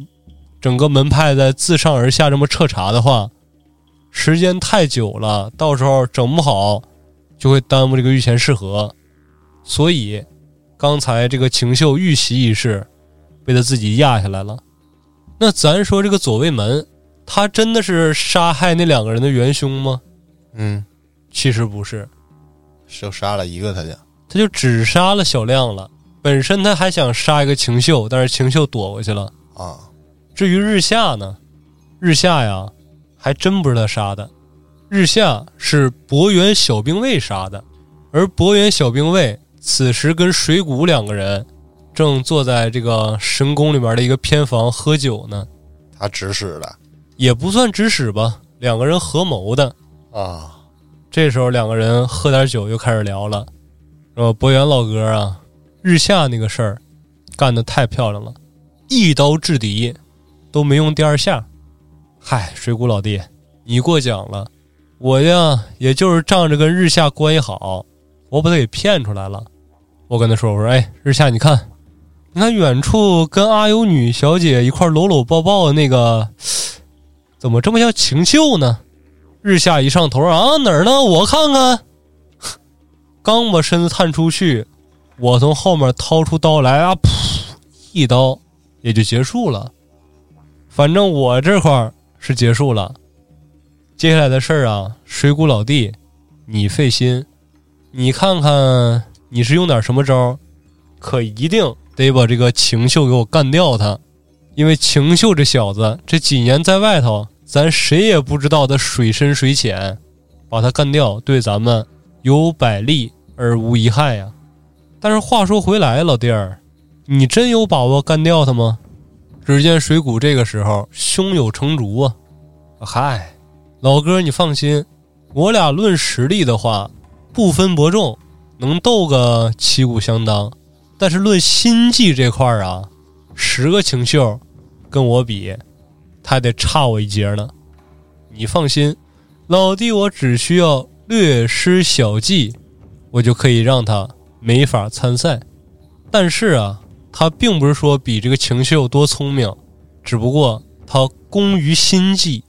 整个门派在自上而下这么彻查的话，时间太久了，到时候整不好就会耽误这个御前试合。所以，刚才这个晴秀遇袭一事被他自己压下来了。那咱说这个左卫门。他真的是杀害那两个人的元凶吗？嗯，其实不是，就杀了一个他家，他就只杀了小亮了。本身他还想杀一个晴秀，但是晴秀躲过去了啊。至于日下呢，日下呀，还真不是他杀的，日下是博元小兵卫杀的。而博元小兵卫此时跟水谷两个人正坐在这个神宫里面的一个偏房喝酒呢，他指使的。也不算指使吧，两个人合谋的啊。这时候两个人喝点酒，又开始聊了。说博元老哥啊，日下那个事儿干得太漂亮了，一刀制敌都没用第二下。嗨，水谷老弟，你过奖了。我呀，也就是仗着跟日下关系好，我把他给骗出来了。我跟他说，我说，哎，日下，你看，你看远处跟阿尤女小姐一块搂搂抱抱的那个。怎么这么像晴秀呢？日下一上头啊，哪儿呢？我看看。刚把身子探出去，我从后面掏出刀来啊，噗，一刀也就结束了。反正我这块是结束了。接下来的事儿啊，水谷老弟，你费心，你看看你是用点什么招，可一定得把这个晴秀给我干掉他，因为晴秀这小子这几年在外头，咱谁也不知道他水深水浅，把他干掉对咱们有百利而无一害呀。但是话说回来，老弟儿，你真有把握干掉他吗？只见水谷这个时候胸有成竹啊，嗨。老哥，你放心，我俩论实力的话，不分伯仲，能斗个旗鼓相当。但是论心计这块儿啊，十个清秀跟我比，他得差我一截呢。你放心，老弟，我只需要略施小计，我就可以让他没法参赛。但是啊，他并不是说比这个情绪有多聪明，只不过他工于心计。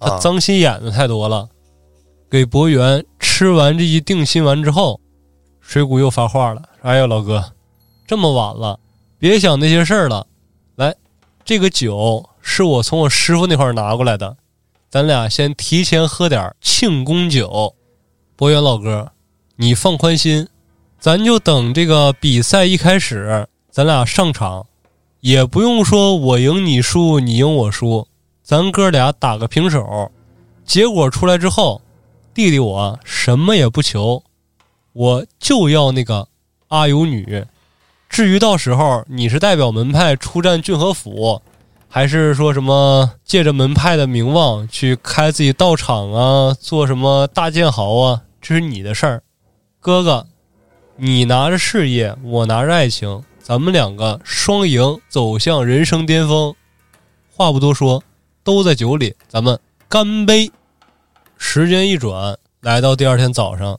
他脏心眼子太多了，给博元吃完这一定心丸之后，水谷又发话了：“哎呀，老哥，这么晚了，别想那些事儿了。来，这个酒是我从我师傅那块拿过来的，咱俩先提前喝点庆功酒。博元老哥，你放宽心，咱就等这个比赛一开始，咱俩上场，也不用说我赢你输，你赢我输。”咱哥俩打个平手，结果出来之后，弟弟我什么也不求，我就要那个阿尤女。至于到时候你是代表门派出战郡和府，还是说什么借着门派的名望去开自己道场啊，做什么大剑豪啊，这是你的事儿。哥哥，你拿着事业，我拿着爱情，咱们两个双赢，走向人生巅峰。话不多说。都在酒里，咱们干杯！时间一转，来到第二天早上，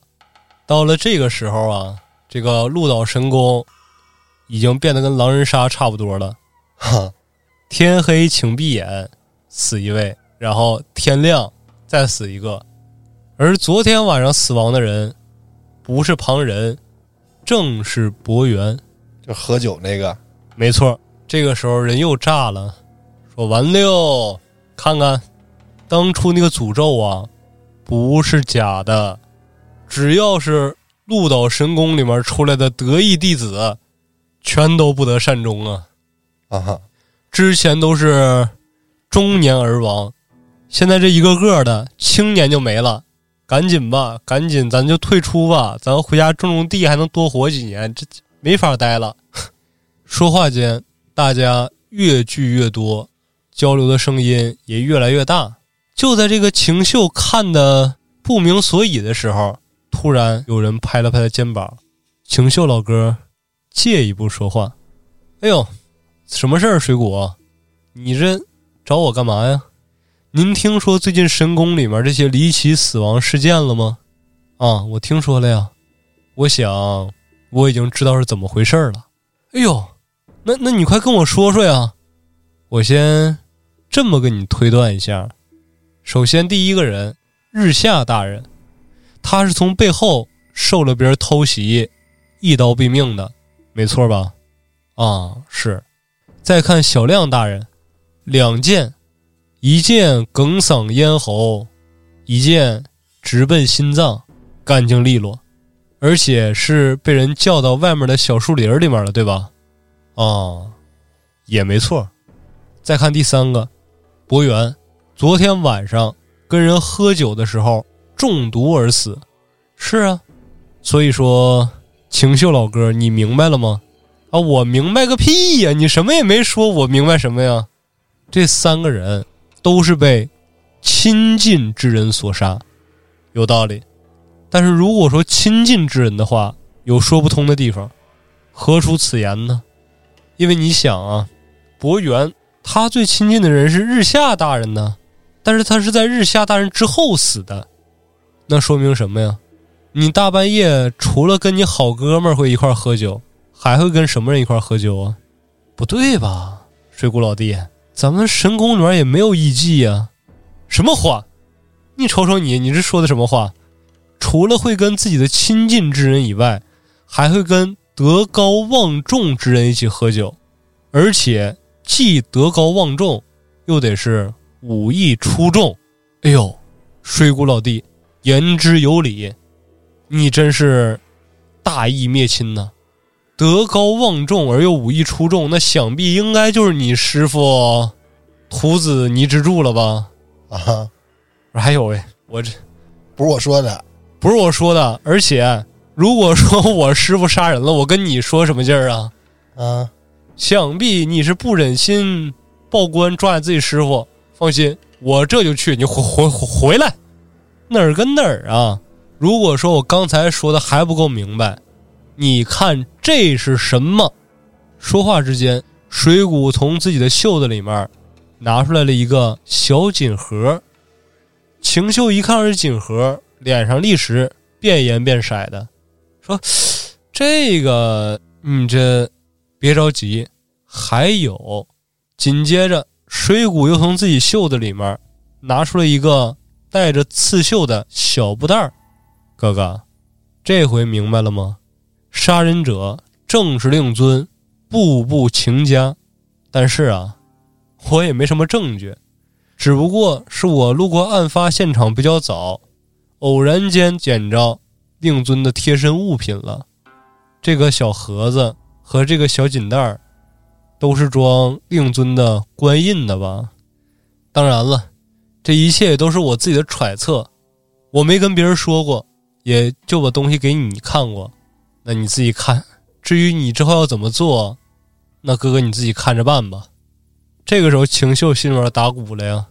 到了这个时候啊，这个鹿岛神宫已经变得跟狼人杀差不多了。哈，天黑请闭眼，死一位，然后天亮再死一个。而昨天晚上死亡的人，不是旁人，正是博元，就喝酒那个。没错，这个时候人又炸了，说完了。看看，当初那个诅咒啊，不是假的。只要是鹿岛神宫里面出来的得意弟子，全都不得善终啊！啊哈，之前都是中年而亡，现在这一个个的青年就没了。赶紧吧，赶紧，咱就退出吧，咱回家种种地，还能多活几年。这没法待了。说话间，大家越聚越多。交流的声音也越来越大。就在这个晴秀看的不明所以的时候，突然有人拍了拍他肩膀：“晴秀老哥，借一步说话。”哎呦，什么事儿？水果，你这找我干嘛呀？您听说最近神宫里面这些离奇死亡事件了吗？啊，我听说了呀。我想我已经知道是怎么回事了。哎呦，那那你快跟我说说呀。我先。这么跟你推断一下，首先第一个人日下大人，他是从背后受了别人偷袭，一刀毙命的，没错吧？啊，是。再看小亮大人，两剑，一剑梗嗓咽喉，一剑直奔心脏，干净利落，而且是被人叫到外面的小树林里面了，对吧？啊，也没错。再看第三个。博元，昨天晚上跟人喝酒的时候中毒而死。是啊，所以说，晴秀老哥，你明白了吗？啊，我明白个屁呀！你什么也没说，我明白什么呀？这三个人都是被亲近之人所杀，有道理。但是如果说亲近之人的话，有说不通的地方。何出此言呢？因为你想啊，博元。他最亲近的人是日下大人呢，但是他是在日下大人之后死的，那说明什么呀？你大半夜除了跟你好哥们儿会一块喝酒，还会跟什么人一块喝酒啊？不对吧，水谷老弟，咱们神宫里面也没有艺妓呀。什么话？你瞅瞅你，你这说的什么话？除了会跟自己的亲近之人以外，还会跟德高望重之人一起喝酒，而且。既德高望重，又得是武艺出众。哎呦，水谷老弟，言之有理，你真是大义灭亲呐！德高望重而又武艺出众，那想必应该就是你师傅徒子倪之助了吧？啊，还有喂，我这不是我说的，不是我说的，而且如果说我师傅杀人了，我跟你说什么劲儿啊？啊，想必你是不忍心报官抓你自己师傅。放心，我这就去，你回回回来，哪儿跟哪儿啊？如果说我刚才说的还不够明白，你看这是什么？说话之间，水谷从自己的袖子里面拿出来了一个小锦盒。晴秀一看是锦盒，脸上立时变颜变色的，说：“ 这个，你这别着急，还有。”紧接着。水谷又从自己袖子里面拿出了一个带着刺绣的小布袋儿，哥哥，这回明白了吗？杀人者正是令尊，步步情家。但是啊，我也没什么证据，只不过是我路过案发现场比较早，偶然间捡着令尊的贴身物品了。这个小盒子和这个小锦袋儿。都是装令尊的官印的吧？当然了，这一切都是我自己的揣测，我没跟别人说过，也就把东西给你看过，那你自己看。至于你之后要怎么做，那哥哥你自己看着办吧。这个时候，晴秀心里面打鼓了呀，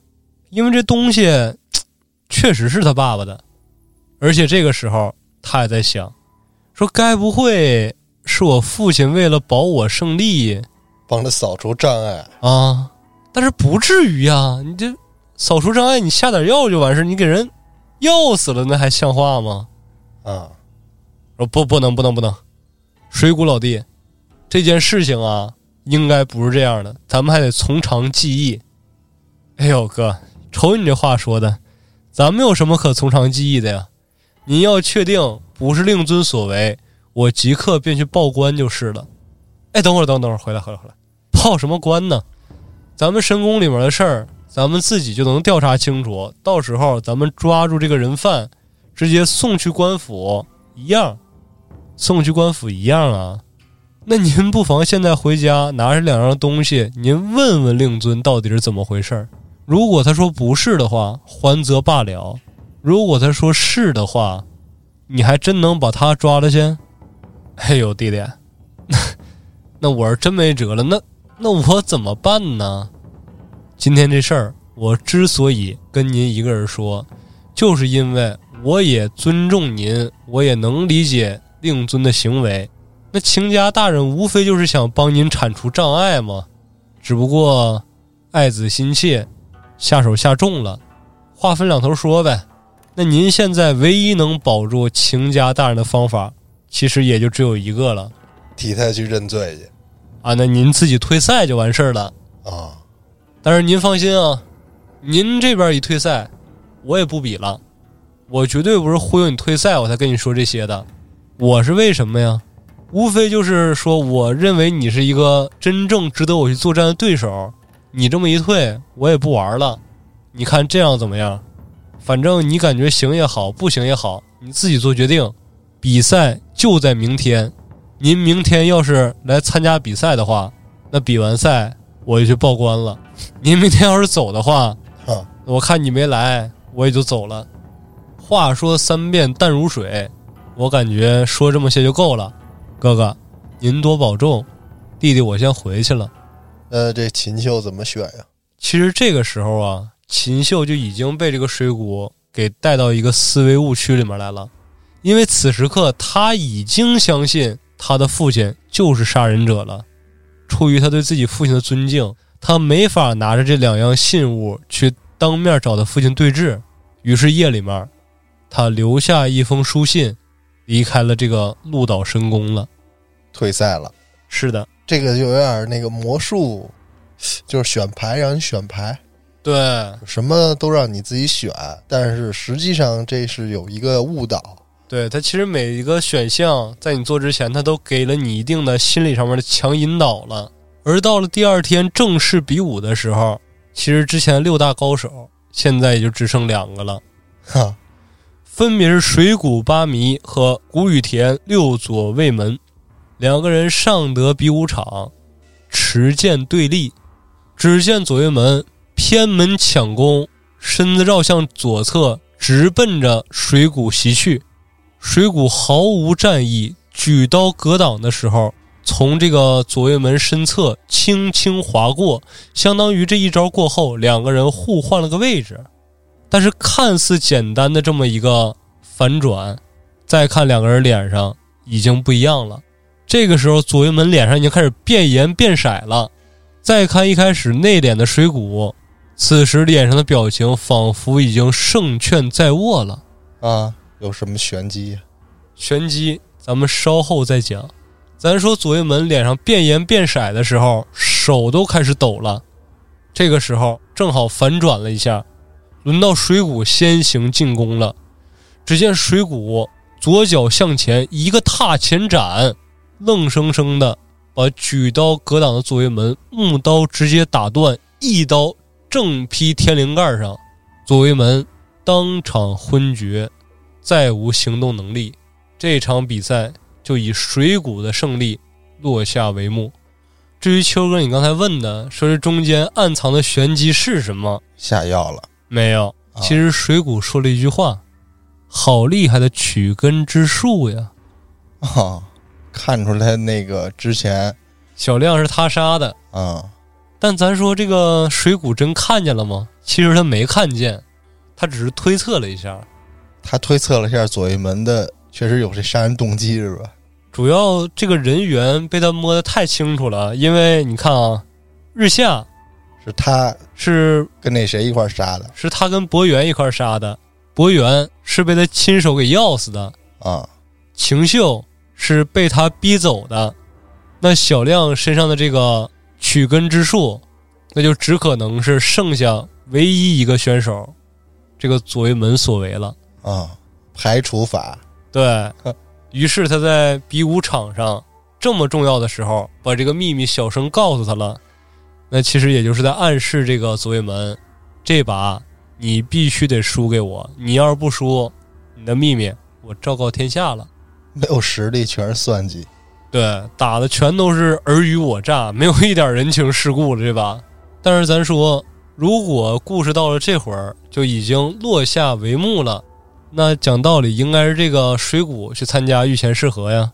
因为这东西 确实是他爸爸的，而且这个时候他也在想，说该不会是我父亲为了保我胜利？帮他扫除障碍啊，但是不至于呀！你这扫除障碍，你下点药就完事你给人药死了，那还像话吗？啊，说不，不能，不能，不能！水谷老弟，这件事情啊，应该不是这样的，咱们还得从长计议。哎呦哥，瞅你这话说的，咱们有什么可从长计议的呀？您要确定不是令尊所为，我即刻便去报官就是了。哎，等会儿，等等会儿，回来，回来，回来。报什么官呢？咱们神宫里面的事儿，咱们自己就能调查清楚。到时候咱们抓住这个人犯，直接送去官府一样，送去官府一样啊。那您不妨现在回家拿着两样东西，您问问令尊到底是怎么回事儿如果他说不是的话，还则罢了；如果他说是的话，你还真能把他抓了去？哎呦，弟弟，那 那我是真没辙了。那。那我怎么办呢？今天这事儿，我之所以跟您一个人说，就是因为我也尊重您，我也能理解令尊的行为。那秦家大人无非就是想帮您铲除障碍嘛，只不过爱子心切，下手下重了。话分两头说呗。那您现在唯一能保住秦家大人的方法，其实也就只有一个了，替他去认罪去。啊，那您自己退赛就完事儿了啊！但是您放心啊，您这边一退赛，我也不比了。我绝对不是忽悠你退赛，我才跟你说这些的。我是为什么呀？无非就是说，我认为你是一个真正值得我去作战的对手。你这么一退，我也不玩了。你看这样怎么样？反正你感觉行也好，不行也好，你自己做决定。比赛就在明天。您明天要是来参加比赛的话，那比完赛我就去报官了。您明天要是走的话，我看你没来，我也就走了。话说三遍淡如水，我感觉说这么些就够了。哥哥，您多保重。弟弟，我先回去了。呃，这秦秀怎么选呀？其实这个时候啊，秦秀就已经被这个水谷给带到一个思维误区里面来了，因为此时刻他已经相信。他的父亲就是杀人者了。出于他对自己父亲的尊敬，他没法拿着这两样信物去当面找他父亲对质。于是夜里面，他留下一封书信，离开了这个鹿岛神宫了，退赛了。是的，这个就有点那个魔术，就是选牌让你选牌，对，什么都让你自己选，但是实际上这是有一个误导。对他，其实每一个选项在你做之前，他都给了你一定的心理上面的强引导了。而到了第二天正式比武的时候，其实之前六大高手现在也就只剩两个了。哈，分别是水谷八迷和谷雨田六左卫门两个人上得比武场，持剑对立。只见左卫门偏门抢攻，身子绕向左侧，直奔着水谷袭去。水谷毫无战意，举刀格挡的时候，从这个左卫门身侧轻轻划过，相当于这一招过后，两个人互换了个位置。但是看似简单的这么一个反转，再看两个人脸上已经不一样了。这个时候，左卫门脸上已经开始变颜变色了。再看一开始内敛的水谷，此时脸上的表情仿佛已经胜券在握了。啊，有什么玄机？玄机，咱们稍后再讲。咱说左卫门脸上变颜变色的时候，手都开始抖了。这个时候正好反转了一下，轮到水谷先行进攻了。只见水谷左脚向前一个踏前斩，愣生生的。把举刀格挡的左卫门木刀直接打断，一刀正劈天灵盖上，左卫门当场昏厥，再无行动能力。这场比赛就以水谷的胜利落下帷幕。至于秋哥，你刚才问的，说这中间暗藏的玄机是什么？下药了没有？其实水谷说了一句话：“好厉害的取根之术呀！”啊。看出来那个之前小亮是他杀的啊，但咱说这个水谷真看见了吗？其实他没看见，他只是推测了一下。他推测了一下左卫门的确实有这杀人动机是吧？主要这个人员被他摸得太清楚了，因为你看啊，日下是他是跟那谁一块杀的，是他跟博元一块杀的，博元是被他亲手给要死的啊，晴秀。是被他逼走的，那小亮身上的这个取根之术，那就只可能是剩下唯一一个选手，这个左卫门所为了啊！排除法，对于是他在比武场上这么重要的时候，把这个秘密小声告诉他了。那其实也就是在暗示这个左卫门，这把你必须得输给我，你要是不输，你的秘密我昭告天下了。没有实力，全是算计。对，打的全都是尔虞我诈，没有一点人情世故了，对吧？但是咱说，如果故事到了这会儿就已经落下帷幕了，那讲道理应该是这个水谷去参加御前试合呀，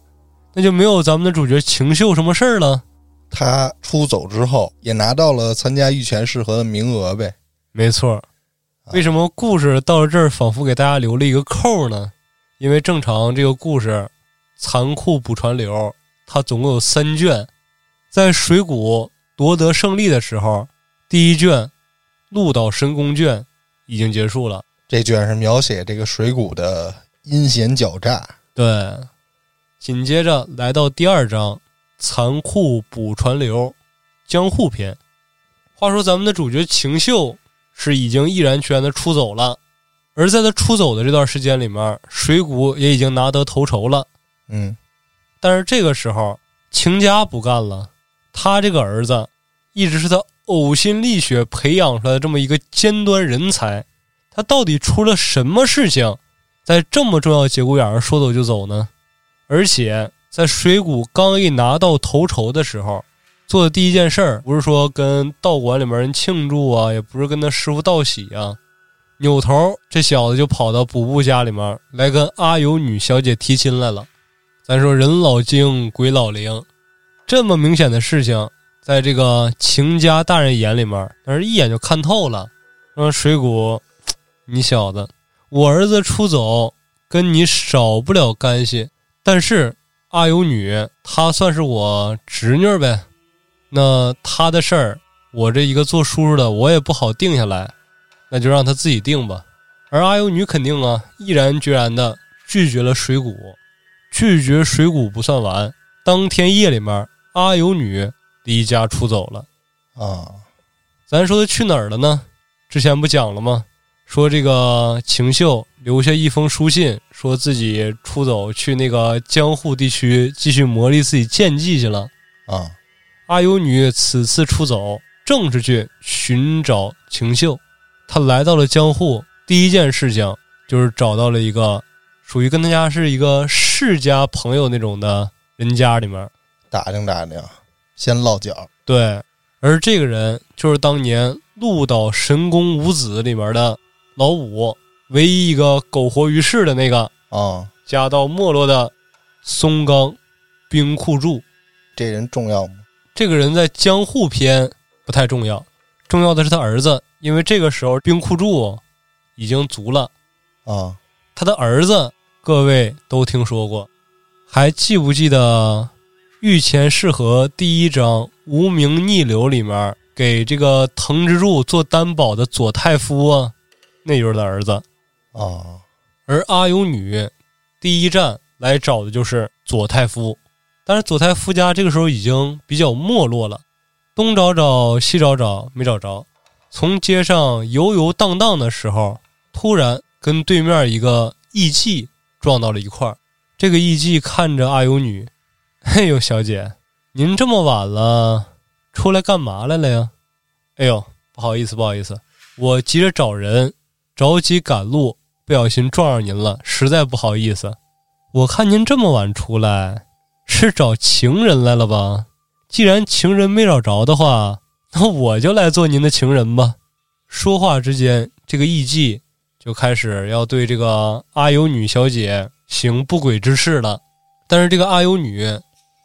那就没有咱们的主角晴秀什么事儿了。他出走之后，也拿到了参加御前试合的名额呗。没错。为什么故事到了这儿，仿佛给大家留了一个扣呢？因为正常这个故事。残酷补传流，它总共有三卷。在水谷夺得胜利的时候，第一卷鹿岛神功卷已经结束了。这卷是描写这个水谷的阴险狡诈。对，紧接着来到第二章残酷捕船流江户篇。话说咱们的主角晴秀是已经毅然决然的出走了，而在他出走的这段时间里面，水谷也已经拿得头筹了。嗯，但是这个时候，秦家不干了。他这个儿子，一直是他呕心沥血培养出来这么一个尖端人才，他到底出了什么事情，在这么重要节骨眼上说走就走呢？而且在水谷刚一拿到头筹的时候，做的第一件事儿，不是说跟道馆里面人庆祝啊，也不是跟他师傅道喜啊，扭头这小子就跑到补部家里面来跟阿尤女小姐提亲来了。咱说人老精鬼老灵，这么明显的事情，在这个秦家大人眼里面，但是一眼就看透了。说水谷，你小子，我儿子出走跟你少不了干系，但是阿尤女她算是我侄女呗，那她的事儿，我这一个做叔叔的我也不好定下来，那就让她自己定吧。而阿尤女肯定啊，毅然决然的拒绝了水谷。拒绝水谷不算完，当天夜里面，阿尤女离家出走了。啊，咱说她去哪儿了呢？之前不讲了吗？说这个晴秀留下一封书信，说自己出走去那个江户地区继续磨砺自己剑技去了。啊，阿尤女此次出走正是去寻找晴秀。她来到了江户，第一件事情就是找到了一个属于跟他家是一个世家朋友那种的人家里面，打听打听，先落脚。对，而这个人就是当年鹿岛神宫五子里面的老五，唯一一个苟活于世的那个啊，家道没落的松冈兵库柱。这人重要吗？这个人在江户篇不太重要，重要的是他儿子，因为这个时候兵库柱已经足了。啊，他的儿子，各位都听说过，还记不记得《御前侍和》第一章“无名逆流”里面给这个藤之助做担保的左太夫啊？那就是他儿子。啊，而阿尤女第一站来找的就是左太夫，但是左太夫家这个时候已经比较没落了，东找找西找找没找着，从街上游游荡荡的时候，突然跟对面一个艺妓撞到了一块儿。这个艺妓看着阿尤女，哎呦，小姐，您这么晚了，出来干嘛来了呀？哎呦，不好意思，不好意思，我急着找人，着急赶路。不小心撞上您了，实在不好意思。我看您这么晚出来，是找情人来了吧？既然情人没找着的话，那我就来做您的情人吧。说话之间，这个艺妓就开始要对这个阿尤女小姐行不轨之事了。但是这个阿尤女，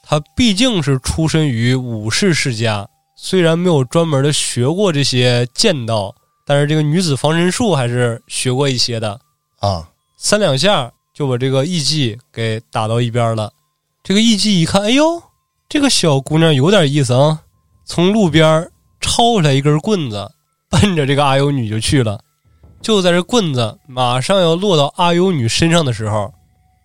她毕竟是出身于武士世家，虽然没有专门的学过这些剑道，但是这个女子防身术还是学过一些的。啊，三两下就把这个艺妓给打到一边了。这个艺妓一看，哎呦，这个小姑娘有点意思啊！从路边抄下来一根棍子，奔着这个阿尤女就去了。就在这棍子马上要落到阿尤女身上的时候，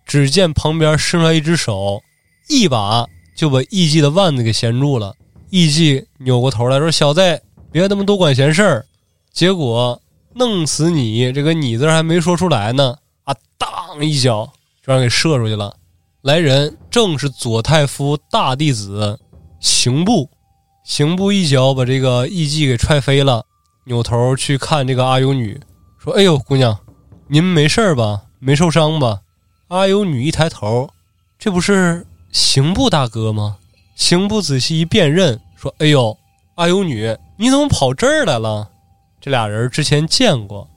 只见旁边伸出来一只手，一把就把艺妓的腕子给衔住了。艺妓扭过头来说：“小子，别他妈多管闲事儿。”结果。弄死你！这个“你”字还没说出来呢，啊，当一脚就让给射出去了。来人正是左太夫大弟子刑部，刑部一脚把这个艺妓给踹飞了，扭头去看这个阿尤女，说：“哎呦，姑娘，您没事吧？没受伤吧？”阿尤女一抬头，这不是刑部大哥吗？刑部仔细一辨认，说：“哎呦，阿尤女，你怎么跑这儿来了？”这俩人之前见过，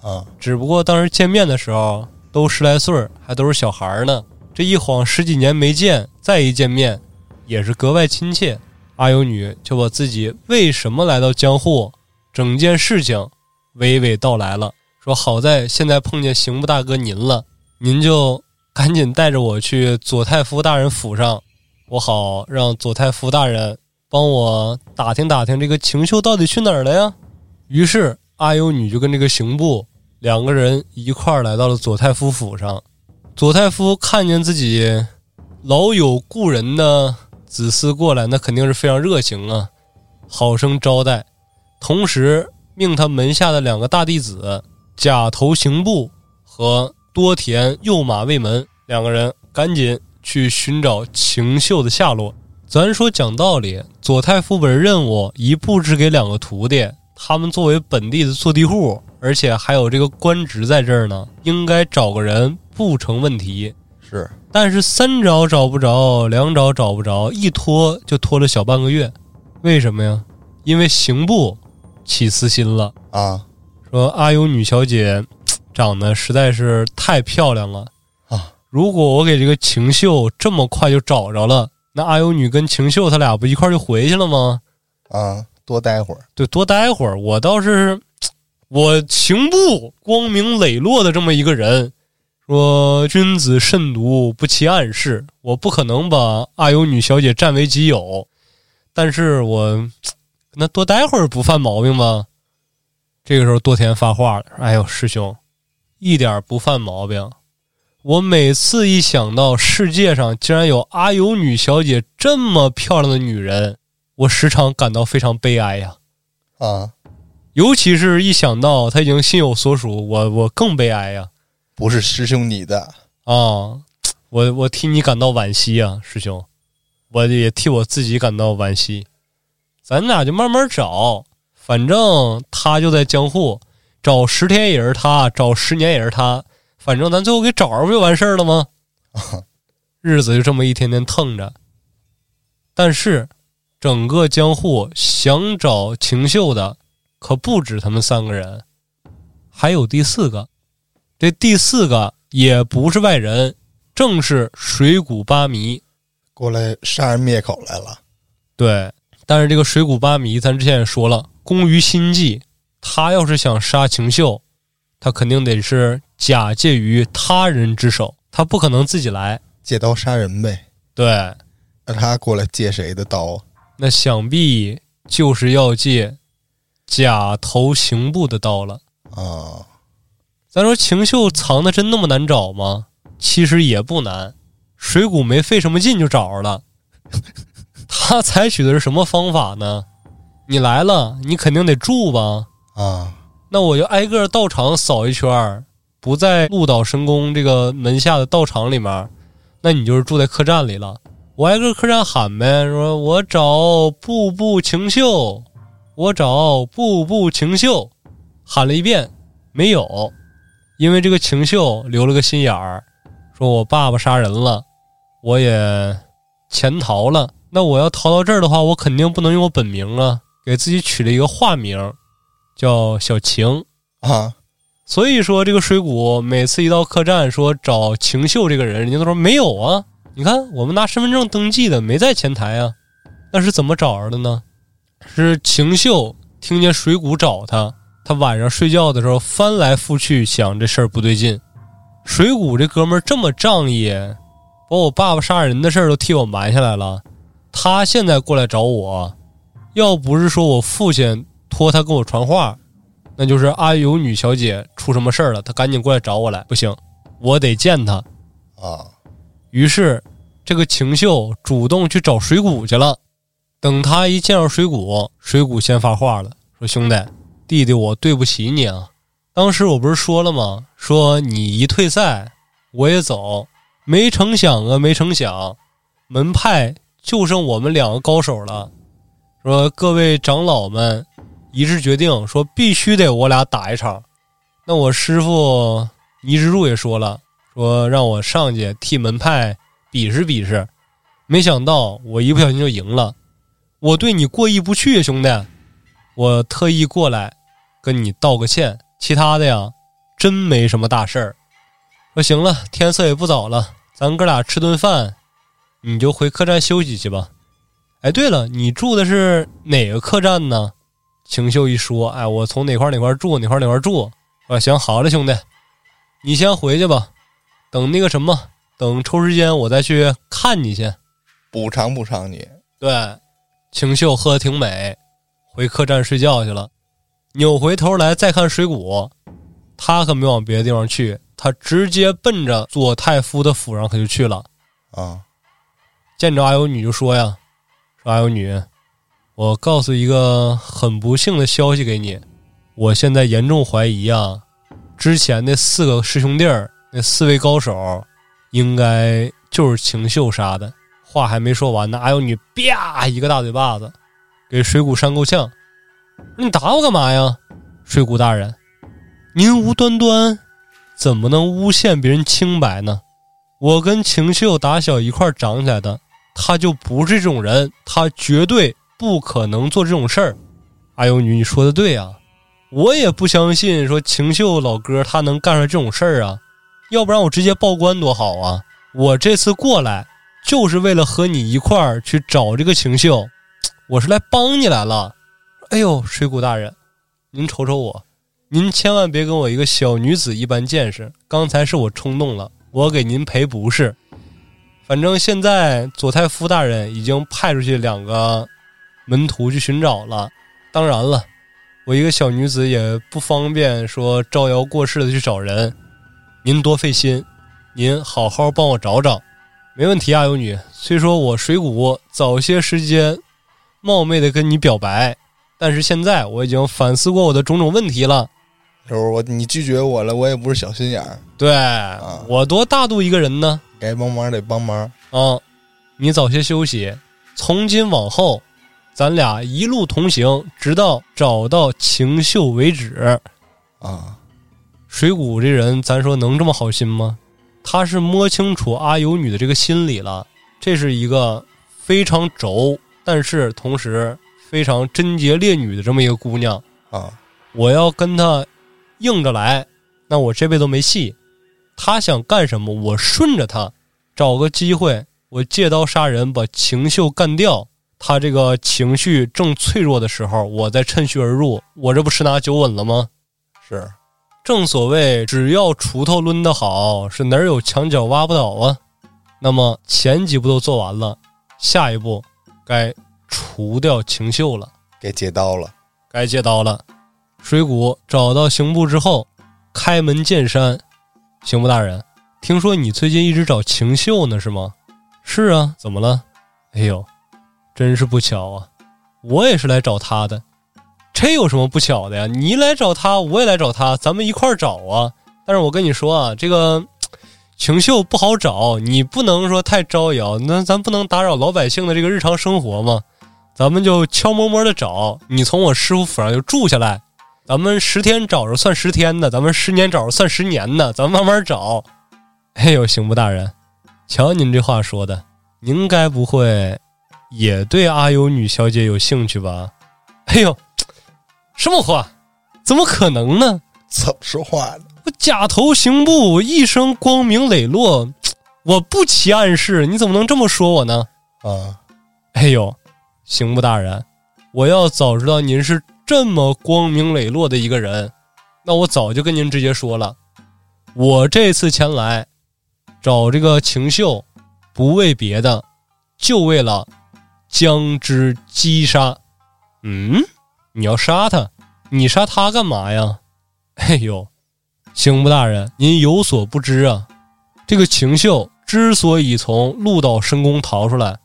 啊，只不过当时见面的时候都十来岁还都是小孩呢。这一晃十几年没见，再一见面，也是格外亲切。阿尤女就把自己为什么来到江户，整件事情娓娓道来了。说好在现在碰见刑部大哥您了，您就赶紧带着我去左太夫大人府上，我好让左太夫大人帮我打听打听这个晴秀到底去哪儿了呀。于是阿尤女就跟这个刑部两个人一块儿来到了左太夫府上。左太夫看见自己老有故人的子嗣过来，那肯定是非常热情啊，好生招待。同时命他门下的两个大弟子甲头刑部和多田右马卫门两个人赶紧去寻找晴秀的下落。咱说讲道理，左太副本任务一布置给两个徒弟。他们作为本地的坐地户，而且还有这个官职在这儿呢，应该找个人不成问题。是，但是三找找不着，两找找不着，一拖就拖了小半个月。为什么呀？因为刑部起私心了啊，说阿尤女小姐长得实在是太漂亮了啊！如果我给这个晴秀这么快就找着了，那阿尤女跟晴秀他俩不一块就回去了吗？啊。多待会儿，对，多待会儿。我倒是，我刑部光明磊落的这么一个人，说君子慎独，不欺暗室。我不可能把阿尤女小姐占为己有，但是我那多待会儿不犯毛病吗？这个时候，多田发话了：“哎呦，师兄，一点不犯毛病。我每次一想到世界上竟然有阿尤女小姐这么漂亮的女人。”我时常感到非常悲哀呀，啊，尤其是一想到她已经心有所属，我我更悲哀呀。不是师兄你的啊，我我替你感到惋惜呀，师兄，我也替我自己感到惋惜。咱俩就慢慢找，反正他就在江户，找十天也是他，找十年也是他。反正咱最后给找着不就完事儿了吗？日子就这么一天天腾着。但是，整个江户想找晴秀的可不止他们三个人，还有第四个。这第四个也不是外人，正是水谷八迷。过来杀人灭口来了。对，但是这个水谷八迷，咱之前也说了，工于心计。他要是想杀晴秀，他肯定得是假借于他人之手，他不可能自己来。借刀杀人呗。对，那他过来借谁的刀？那想必就是要借假头刑部的刀了。啊，咱说晴秀藏的真那么难找吗？其实也不难，水谷没费什么劲就找着了。他采取的是什么方法呢？你来了，你肯定得住吧？啊，那我就挨个道场扫一圈儿，不在鹿岛神宫这个门下的道场里面，那你就是住在客栈里了。我挨个客栈喊呗，说我找步步晴秀，我找步步晴秀，喊了一遍没有，因为这个晴秀留了个心眼儿，说我爸爸杀人了，我也潜逃了。那我要逃到这儿的话，我肯定不能用我本名啊，给自己取了一个化名，叫小晴。啊，所以说，这个水谷每次一到客栈说找晴秀这个人，人家都说没有啊。你看，我们拿身份证登记的，没在前台啊。那是怎么找着的呢？是晴秀听见水谷找他，他晚上睡觉的时候翻来覆去想这事儿不对劲。水谷这哥们儿这么仗义，把我爸爸杀人的事儿都替我瞒下来了。他现在过来找我，要不是说我父亲托他给我传话，那就是阿尤女小姐出什么事儿了，他赶紧过来找我来。不行，我得见他。啊，于是，这个晴秀主动去找水谷去了。等他一见到水谷，水谷先发话了，说：“兄弟，弟弟，我对不起你啊！当时我不是说了吗？说你一退赛，我也走。没成想啊，没成想，门派就剩我们两个高手了。说各位长老们一致决定，说必须得我俩打一场。那我师傅倪之柱也说了。”说让我上去替门派比试比试，没想到我一不小心就赢了，我对你过意不去，兄弟，我特意过来跟你道个歉，其他的呀，真没什么大事儿。说行了，天色也不早了，咱哥俩吃顿饭，你就回客栈休息去吧。哎，对了，你住的是哪个客栈呢？晴秀一说，哎，我从哪块哪块住，哪块哪块住。啊，行，好了，兄弟，你先回去吧。等那个什么，等抽时间我再去看你去。补偿补偿你。对，晴秀喝的挺美，回客栈睡觉去了。扭回头来再看水谷，他可没往别的地方去，他直接奔着左太夫的府上可就去了。啊，见着阿尤女就说呀：“说阿尤女，我告诉一个很不幸的消息给你，我现在严重怀疑啊，之前那四个师兄弟儿。”那四位高手，应该就是晴秀杀的。话还没说完呢，阿尤女啪一个大嘴巴子，给水谷扇够呛。你打我干嘛呀，水谷大人？您无端端怎么能诬陷别人清白呢？我跟晴秀打小一块长起来的，他就不是这种人，他绝对不可能做这种事儿。阿尤女，你说的对啊，我也不相信说晴秀老哥他能干出来这种事儿啊。要不然我直接报官多好啊！我这次过来就是为了和你一块儿去找这个晴秀，我是来帮你来了。哎呦，水谷大人，您瞅瞅我，您千万别跟我一个小女子一般见识。刚才是我冲动了，我给您赔不是。反正现在佐太夫大人已经派出去两个门徒去寻找了。当然了，我一个小女子也不方便说招摇过市的去找人。您多费心，您好好帮我找找，没问题啊，有女。虽说我水谷早些时间冒昧的跟你表白，但是现在我已经反思过我的种种问题了。就是我你拒绝我了，我也不是小心眼儿。对我多大度一个人呢？该帮忙得帮忙啊！你早些休息，从今往后，咱俩一路同行，直到找到晴秀为止。啊。水谷这人，咱说能这么好心吗？他是摸清楚阿尤女的这个心理了，这是一个非常轴，但是同时非常贞洁烈女的这么一个姑娘。啊，我要跟她硬着来，那我这辈子都没戏。她想干什么，我顺着他，找个机会，我借刀杀人，把秦秀干掉。他这个情绪正脆弱的时候，我再趁虚而入，我这不十拿九稳了吗？是正所谓，只要锄头抡得好，是哪儿有墙角挖不倒啊。那么前几步都做完了，下一步该除掉秦秀了。该借刀了。该借刀了。水谷找到刑部之后，开门见山：“刑部大人，听说你最近一直找秦秀呢，是吗？”“是啊，怎么了？”“哎呦，真是不巧啊，我也是来找他的。这有什么不巧的呀？你来找他，我也来找他，咱们一块儿找啊。但是我跟你说啊，这个秦秀不好找，你不能说太招摇，那咱不能打扰老百姓的这个日常生活吗？”咱们就悄摸摸的找你，从我师傅府上就住下来。咱们十天找着算十天的，咱们十年找着算十年的，咱们慢慢找。哎呦，刑部大人，瞧您这话说的，您该不会也对阿尤女小姐有兴趣吧？哎呦，什么话？怎么可能呢？怎么说话呢？我假头刑部一生光明磊落，我不起暗示，你怎么能这么说我呢？啊，哎呦！刑部大人，我要早知道您是这么光明磊落的一个人，那我早就跟您直接说了。我这次前来找这个秦秀，不为别的，就为了将之击杀。嗯，你要杀他？你杀他干嘛呀？哎呦，刑部大人，您有所不知啊，这个秦秀之所以从鹿岛深宫逃出来。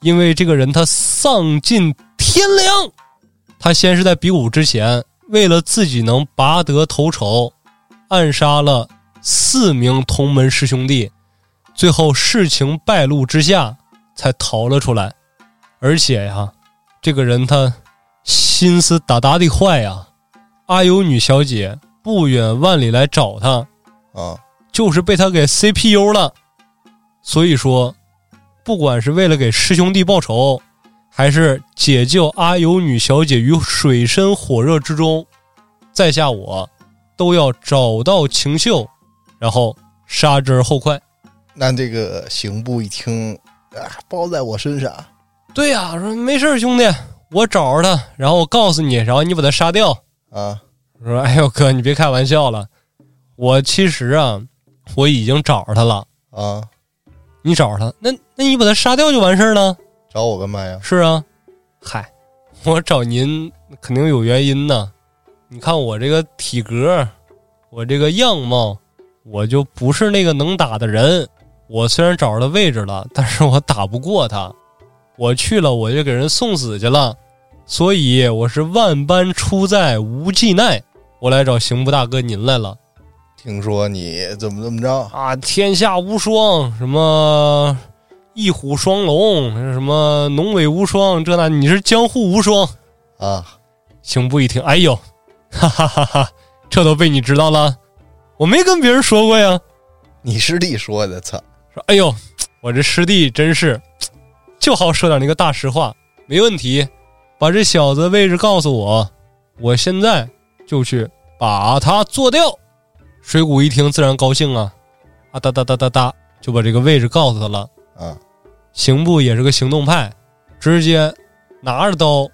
因为这个人他丧尽天良，他先是在比武之前，为了自己能拔得头筹，暗杀了四名同门师兄弟，最后事情败露之下才逃了出来。而且呀，这个人他心思大大的坏呀，阿尤女小姐不远万里来找他，啊，就是被他给 CPU 了。所以说。不管是为了给师兄弟报仇，还是解救阿尤女小姐于水深火热之中，在下我都要找到秦秀，然后杀之而后快。那这个刑部一听啊，包在我身上。对呀，说没事兄弟，我找着他，然后我告诉你，然后你把他杀掉。啊，说哎呦哥，你别开玩笑了，我其实啊，我已经找着他了。啊。你找着他，那那你把他杀掉就完事儿了。找我干嘛呀？是啊，嗨，我找您肯定有原因呢。你看我这个体格，我这个样貌，我就不是那个能打的人。我虽然找着他位置了，但是我打不过他。我去了，我就给人送死去了。所以我是万般出在无计奈，我来找刑部大哥您来了。听说你怎么怎么着啊？天下无双，什么一虎双龙，什么龙尾无双，这那你是江湖无双啊？刑部一听，哎呦，哈哈哈哈，这都被你知道了？我没跟别人说过呀。你师弟说的，操！说，哎呦，我这师弟真是就好说点那个大实话，没问题。把这小子位置告诉我，我现在就去把他做掉。水谷一听，自然高兴啊，啊哒哒哒哒哒，就把这个位置告诉他了。啊，刑部也是个行动派，直接拿着刀，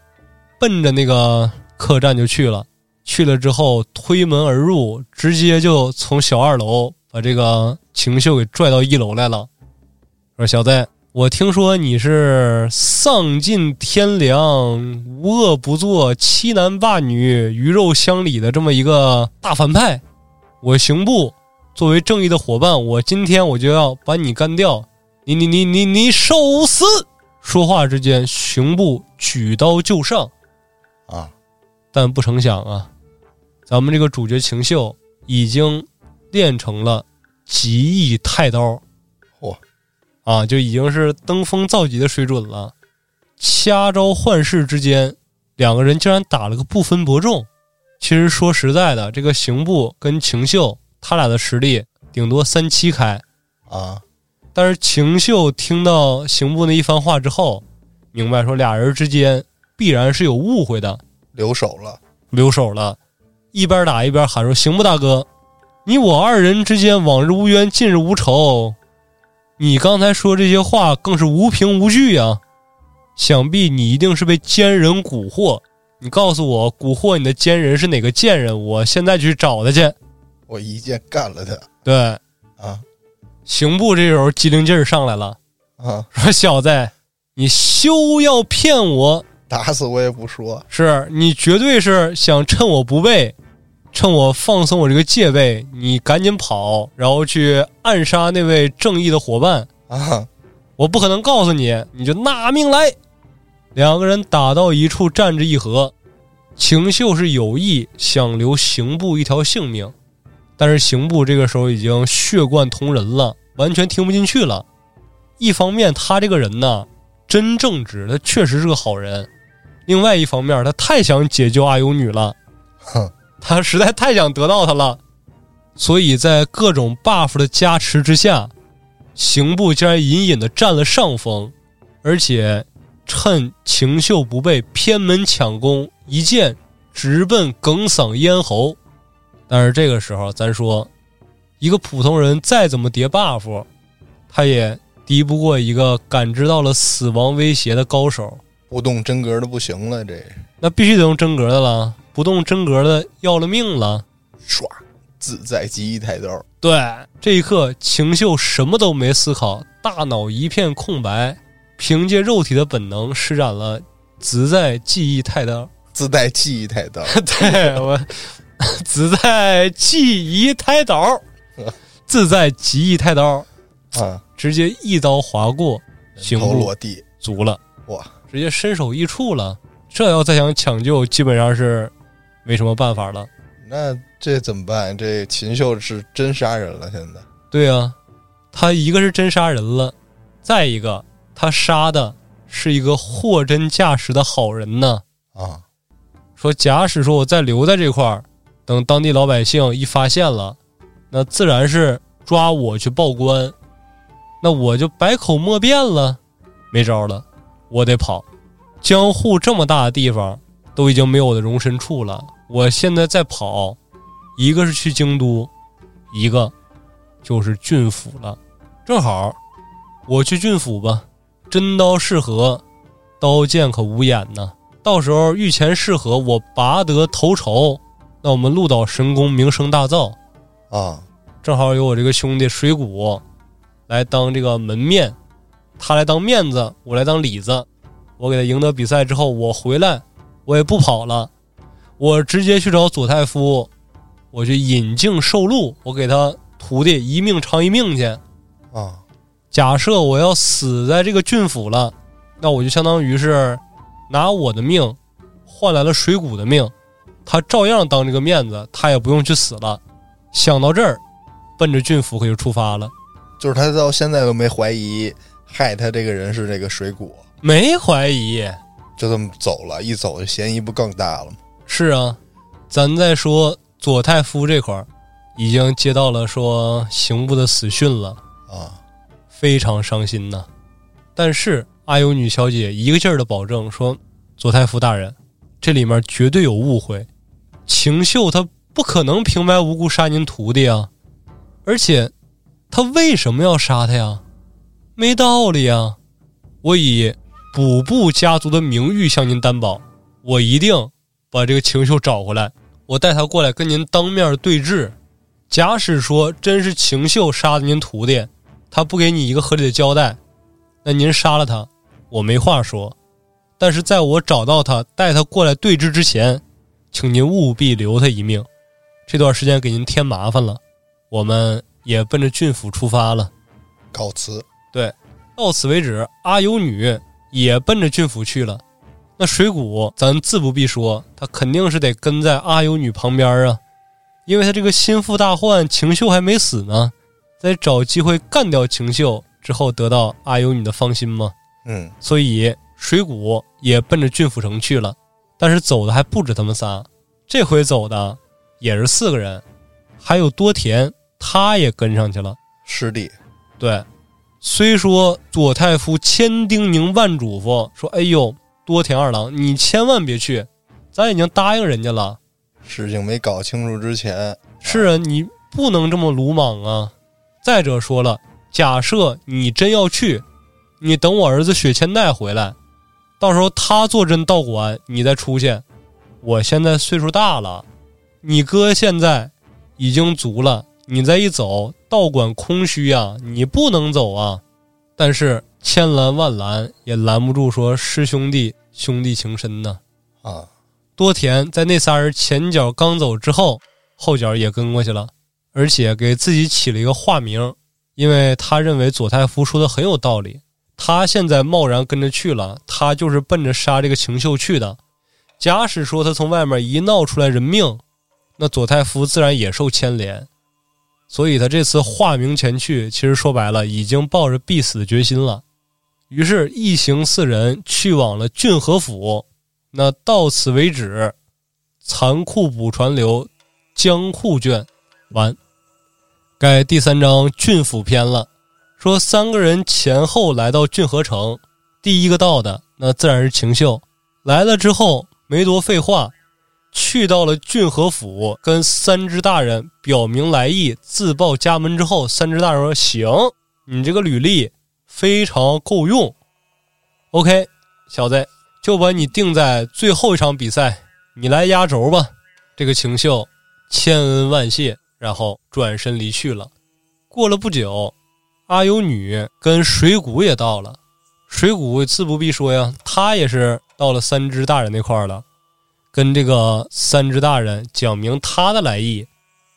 奔着那个客栈就去了。去了之后，推门而入，直接就从小二楼把这个秦秀给拽到一楼来了。说小子，我听说你是丧尽天良、无恶不作、欺男霸女、鱼肉乡里的这么一个大反派。我刑部作为正义的伙伴，我今天我就要把你干掉！你你你你你受死！说话之间，刑部举刀就上，啊！但不成想啊，咱们这个主角秦秀已经练成了极意太刀，嚯！啊，就已经是登峰造极的水准了。掐招换式之间，两个人竟然打了个不分伯仲。其实说实在的，这个刑部跟秦秀他俩的实力顶多三七开，啊，但是秦秀听到刑部那一番话之后，明白说俩人之间必然是有误会的，留手了，留手了，一边打一边喊说：“刑部大哥，你我二人之间往日无冤，近日无仇，你刚才说这些话更是无凭无据呀！想必你一定是被奸人蛊惑。你告诉我，蛊惑你的奸人是哪个贱人？我现在去找他去。”我一剑干了他对，啊刑部这时候机灵劲儿上来了，啊！说：“小子，你休要骗我！打死我也不说是你绝对是想趁我不备，趁我放松我这个戒备，你赶紧跑，然后去暗杀那位正义的伙伴。啊！我不可能告诉你，你就拿命来。”两个人打到一处，战至一合。秦秀是有意想留刑部一条性命，但是刑部这个时候已经血贯同人了，完全听不进去了。一方面，他这个人呢真正直，他确实是个好人；另外一方面，他太想解救阿尤女了，哼，他实在太想得到她了，所以在各种 buff 的加持之下，刑部竟然隐隐的占了上风，而且趁秦秀不备，偏门抢攻，一剑直奔哽嗓咽喉。但是这个时候，咱说，一个普通人再怎么叠 buff，他也敌不过一个感知到了死亡威胁的高手。不动真格的不行了，这那必须得用真格的了，不动真格的要了命了。唰，自在记忆太刀对，这一刻，晴秀什么都没思考，大脑一片空白，凭借肉体的本能施展了自在记忆太刀。自带记忆太刀对我，自在记忆太刀，自在记忆太刀，啊！直接一刀划过行头落地，足了，哇！直接身首异处了。这要再想抢救，基本上是没什么办法了。那这怎么办？这秦秀是真杀人了，现在对啊、他一个是真杀人了，再一个他杀的是一个货真价实的好人呢。啊，说假使说我再留在这块儿，等当地老百姓一发现了，那自然是抓我去报官，那我就百口莫辩了，没招了，我得跑。江户这么大的地方都已经没有我的容身处了，我现在再跑，一个是去京都，一个就是郡府了。正好，我去郡府吧，真刀适合，刀剑可无眼呐。到时候御前适合，我拔得头筹，那我们鹿岛神宫名声大噪。啊，正好有我这个兄弟水谷来当这个门面，他来当面子，我来当里子。我给他赢得比赛之后，我回来，我也不跑了，我直接去找佐太夫，我去引颈受禄，我给他徒弟一命偿一命去。啊，假设我要死在这个郡府了，那我就相当于是拿我的命换来了水谷的命，他照样当这个面子，他也不用去死了。想到这儿，奔着郡府可就出发了。就是他到现在都没怀疑害他这个人是这个水果，没怀疑，就这么走了，一走嫌疑不更大了吗？是啊，咱再说左太夫这块儿，已经接到了说刑部的死讯了，啊，非常伤心呐。但是阿尤女小姐一个劲儿的保证说，左太夫大人，这里面绝对有误会，秦秀她不可能平白无故杀您徒弟啊，而且他为什么要杀他呀？没道理呀！我以补部家族的名誉向您担保，我一定把这个秦秀找回来，我带他过来跟您当面对质。假使说真是秦秀杀的您徒弟，他不给你一个合理的交代，那您杀了他，我没话说。但是在我找到他、带他过来对质之前，请您务必留他一命。这段时间给您添麻烦了，我们也奔着郡府出发了。告辞。对，到此为止，阿尤女也奔着郡府去了。那水谷，咱自不必说，他肯定是得跟在阿尤女旁边啊，因为他这个心腹大患晴秀还没死呢，在找机会干掉晴秀之后，得到阿尤女的芳心嘛。嗯，所以水谷也奔着郡府城去了。但是走的还不止他们仨，这回走的也是四个人，还有多田，他也跟上去了。师弟，对，虽说左太夫千叮咛万嘱咐说：“哎呦，多田二郎，你千万别去，咱已经答应人家了。事情没搞清楚之前，是啊，你不能这么鲁莽啊。再者说了，假设你真要去，你等我儿子雪千代回来，到时候他坐镇道馆，你再出现。我现在岁数大了，你哥现在已经足了，你再一走，道馆空虚啊，你不能走啊。但是千拦万拦也拦不住，说师兄弟兄弟情深呐。啊，多田在那仨人前脚刚走之后，后脚也跟过去了，而且给自己起了一个化名，因为他认为左太夫说的很有道理。他现在贸然跟着去了，他就是奔着杀这个秦秀去的。假使说他从外面一闹出来人命，那左太夫自然也受牵连。所以他这次化名前去，其实说白了，已经抱着必死的决心了。于是，一行四人去往了郡和府。那到此为止，残酷补传流，江户卷完。该第三章郡府篇了。说三个人前后来到郡河城，第一个到的那自然是秦秀。来了之后没多废话，去到了郡河府，跟三只大人表明来意，自报家门之后，三只大人说：“行，你这个履历非常够用。OK，小子。”就把你定在最后一场比赛，你来压轴吧。这个秦秀千恩万谢，然后转身离去了。过了不久，阿尤女跟水谷也到了。水谷自不必说呀，他也是到了三只大人那块了，跟这个三只大人讲明他的来意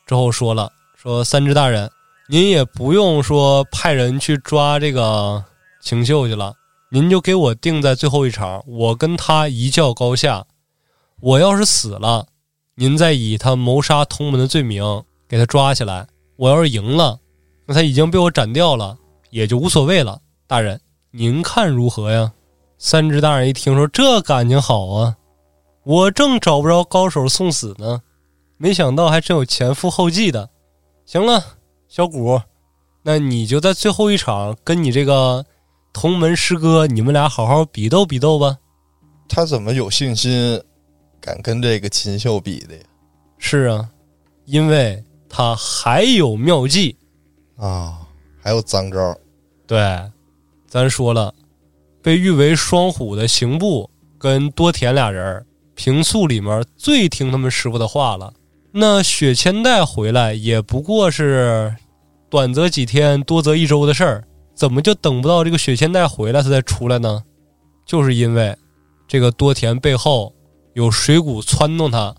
之后，说了说三只大人，您也不用说派人去抓这个晴秀去了。您就给我定在最后一场，我跟他一较高下。我要是死了，您再以他谋杀同门的罪名给他抓起来。我要是赢了，那他已经被我斩掉了，也就无所谓了。大人，您看如何呀？三只大人一听说这感情好啊，我正找不着高手送死呢，没想到还真有前赴后继的。行了，小谷，那你就在最后一场跟你这个。同门师哥，你们俩好好比斗比斗吧。他怎么有信心敢跟这个秦秀比的呀？是啊，因为他还有妙计啊，还有脏招。对，咱说了，被誉为双虎的刑部跟多田俩人，平素里面最听他们师傅的话了。那雪千代回来也不过是短则几天，多则一周的事儿。怎么就等不到这个雪千代回来他再出来呢？就是因为这个多田背后有水谷撺动他。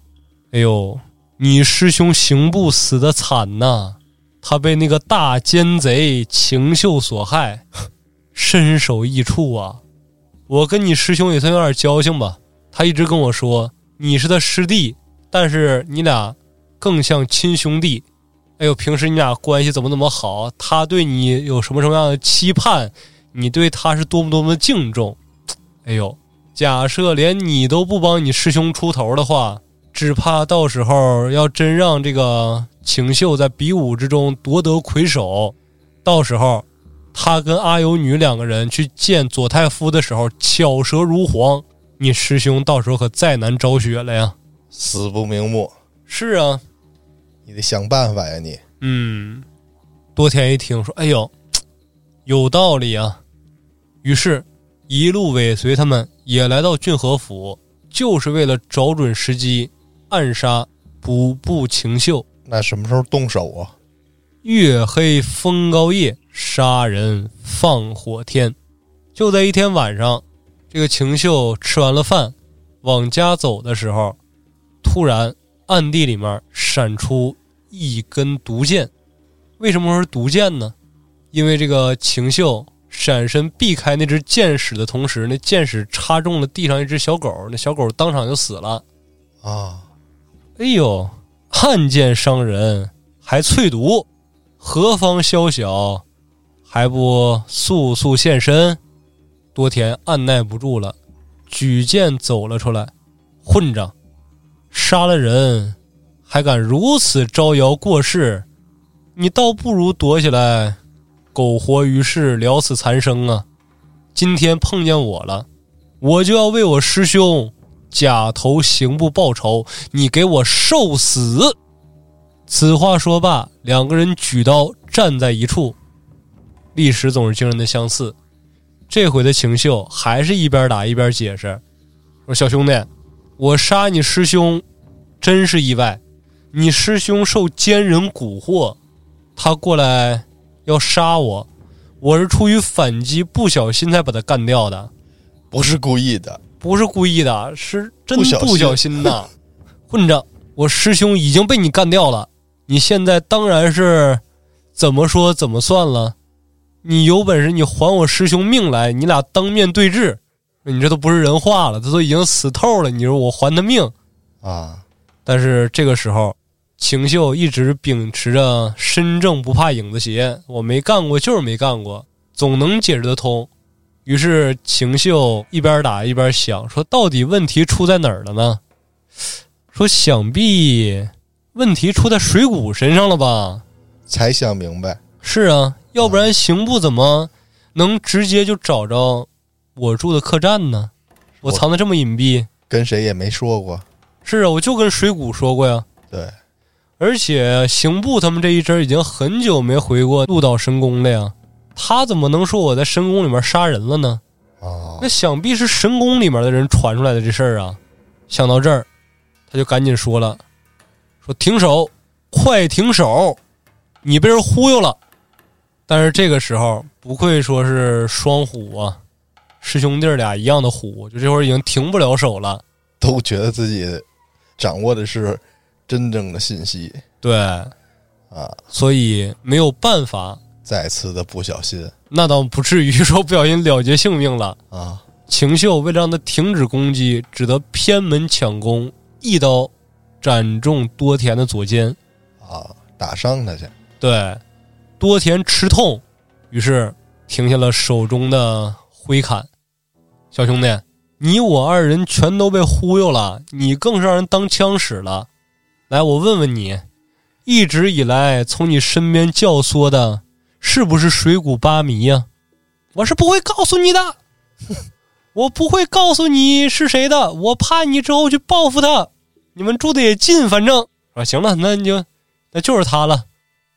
哎呦，你师兄刑部死的惨呐！他被那个大奸贼秦秀所害，身首异处啊！我跟你师兄也算有点交情吧？他一直跟我说你是他师弟，但是你俩更像亲兄弟。哎呦，平时你俩关系怎么怎么好？他对你有什么什么样的期盼？你对他是多么多么的敬重？哎呦，假设连你都不帮你师兄出头的话，只怕到时候要真让这个晴秀在比武之中夺得魁首，到时候他跟阿尤女两个人去见左太夫的时候，巧舌如簧，你师兄到时候可再难昭雪了呀！死不瞑目。是啊。你得想办法呀，你。嗯，多田一听说，哎呦，有道理啊。于是，一路尾随他们也来到郡和府，就是为了找准时机暗杀补部晴秀。那什么时候动手啊？月黑风高夜，杀人放火天。就在一天晚上，这个秦秀吃完了饭，往家走的时候，突然。暗地里面闪出一根毒箭，为什么说是毒箭呢？因为这个秦秀闪身避开那只箭矢的同时，那箭矢插中了地上一只小狗，那小狗当场就死了。啊！哎呦，汉剑伤人还淬毒，何方宵小，还不速速现身？多田按耐不住了，举剑走了出来，混账！杀了人，还敢如此招摇过市，你倒不如躲起来，苟活于世，了此残生啊！今天碰见我了，我就要为我师兄假投刑部报仇，你给我受死！此话说罢，两个人举刀站在一处。历史总是惊人的相似，这回的秦秀还是一边打一边解释，说：“小兄弟，我杀你师兄，真是意外。你师兄受奸人蛊惑，他过来要杀我，我是出于反击，不小心才把他干掉的，不是故意的，不是故意的，是真不小心不小心的。混账！我师兄已经被你干掉了，你现在当然是怎么说怎么算了。你有本事你还我师兄命来，你俩当面对质。你这都不是人话了，他都已经死透了，你说我还他命？啊，但是这个时候，秦秀一直秉持着身正不怕影子斜，我没干过就是没干过，总能解释得通。于是秦秀一边打一边想，说到底问题出在哪儿了呢？说想必问题出在水谷身上了吧？才想明白，是啊，要不然刑部怎么能直接就找着我住的客栈呢？我藏的这么隐蔽。跟谁也没说过。是啊，我就跟水谷说过呀。对，而且刑部他们这一支已经很久没回过鹿岛神宫了呀，他怎么能说我在神宫里面杀人了呢？哦那，想必是神宫里面的人传出来的这事儿啊。想到这儿，他就赶紧说了：“说停手，快停手，你被人忽悠了。”但是这个时候，不愧说是双虎啊，师兄弟俩一样的虎，就这会儿已经停不了手了。都觉得自己掌握的是真正的信息对，啊，所以没有办法，再次的不小心那倒不至于说不小心了结性命了。啊，秦秀为了让他停止攻击，只得偏门抢攻，一刀斩中多田的左肩。啊，打伤他去。对，多田吃痛，于是停下了手中的挥砍。小兄弟，你我二人全都被忽悠了，你更是让人当枪使了。来，我问问你，一直以来从你身边教唆的，是不是水谷八迷呀、我是不会告诉你的，我不会告诉你是谁的，我怕你之后去报复他。你们住的也近，反正啊，行了，那你就那就是他了。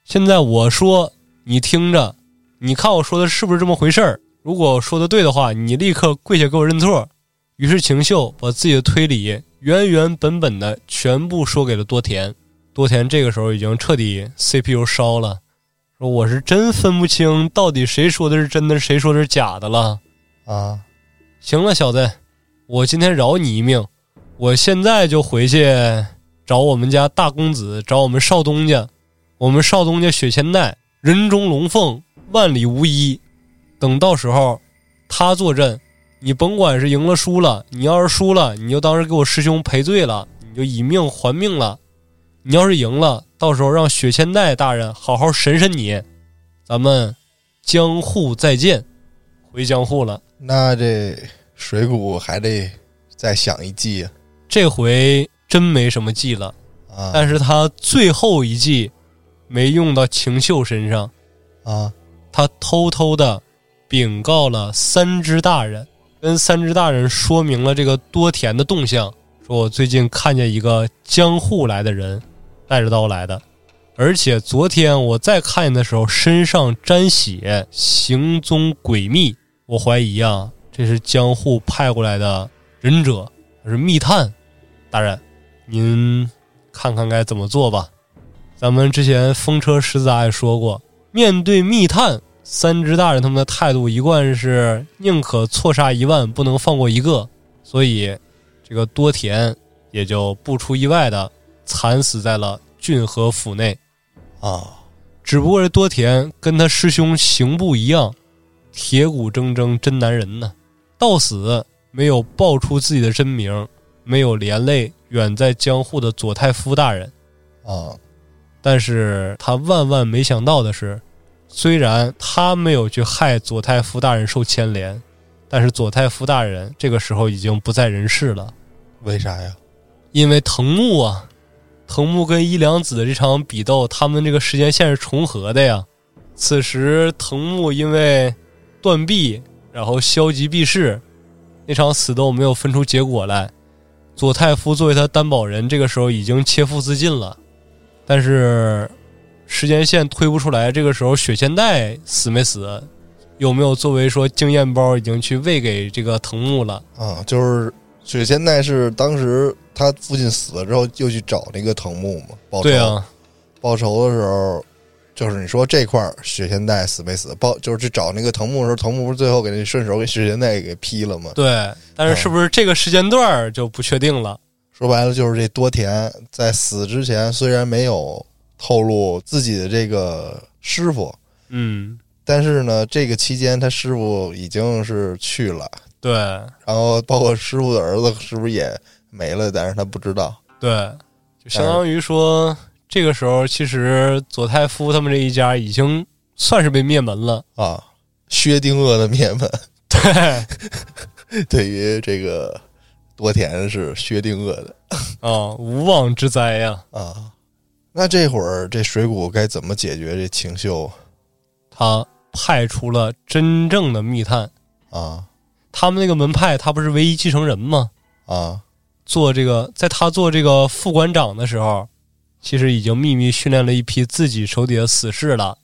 现在我说，你听着，你看我说的是不是这么回事儿？如果说的对的话，你立刻跪下给我认错。于是晴秀把自己的推理原原本本的全部说给了多田。多田这个时候已经彻底 CPU 烧了，说我是真分不清到底谁说的是真的，谁说的是假的了。啊，行了，小子，我今天饶你一命，我现在就回去找我们家大公子，找我们少东家。我们少东家雪千代人中龙凤，万里无一。等到时候他坐镇，你甭管是赢了输了，你要是输了，你就当是给我师兄赔罪了，你就以命还命了。你要是赢了，到时候让雪千代大人好好审审你，咱们江户再见。回江户了。那这水谷还得再想一计啊这回真没什么计了，啊！但是他最后一计没用到晴秀身上，啊，他偷偷的禀告了三只大人，跟三只大人说明了这个多田的动向，说我最近看见一个江户来的人，带着刀来的，而且昨天我再看见的时候身上沾血，行踪诡秘，我怀疑啊，这是江户派过来的忍者，是密探。大人，您看看该怎么做吧。咱们之前风车十子也说过，面对密探，三只大人他们的态度一贯是宁可错杀一万，不能放过一个。所以，这个多田也就不出意外的惨死在了骏河府内。啊，只不过这多田跟他师兄刑部一样，铁骨铮铮真男人呢，到死没有报出自己的真名，没有连累远在江户的佐太夫大人。啊，但是他万万没想到的是，虽然他没有去害佐太夫大人受牵连，但是佐太夫大人这个时候已经不在人世了。为啥呀？因为藤木啊，藤木跟伊良子的这场比斗，他们这个时间线是重合的呀。此时藤木因为断臂，然后消极避世，那场死斗没有分出结果来。佐太夫作为他担保人，这个时候已经切腹自尽了，但是时间线推不出来。这个时候雪千代死没死？有没有作为说经验包已经去喂给这个藤木了？啊，就是雪仙代是当时他父亲死了之后，又去找那个藤木嘛，报仇。对啊，报仇的时候，就是你说这块儿雪千代死没死？报就是去找那个藤木的时候，藤木不是最后给那顺手给雪仙代给劈了吗？对，但是是不是这个时间段儿就不确定了？说白了就是这多田在死之前虽然没有透露自己的这个师傅，嗯，但是呢，这个期间他师傅已经是去了，对然后包括师傅的儿子是不是也没了？但是他不知道。对，就相当于说这个时候，其实佐太夫他们这一家已经算是被灭门了。啊，薛定谔的灭门，对，对于这个多田是薛定谔的啊，无妄之灾呀。啊。那这会儿这水谷该怎么解决这情秀他派出了真正的密探，啊他们那个门派，他不是唯一继承人吗？啊做这个，在他做这个副馆长的时候，其实已经秘密训练了一批自己手底下死士了，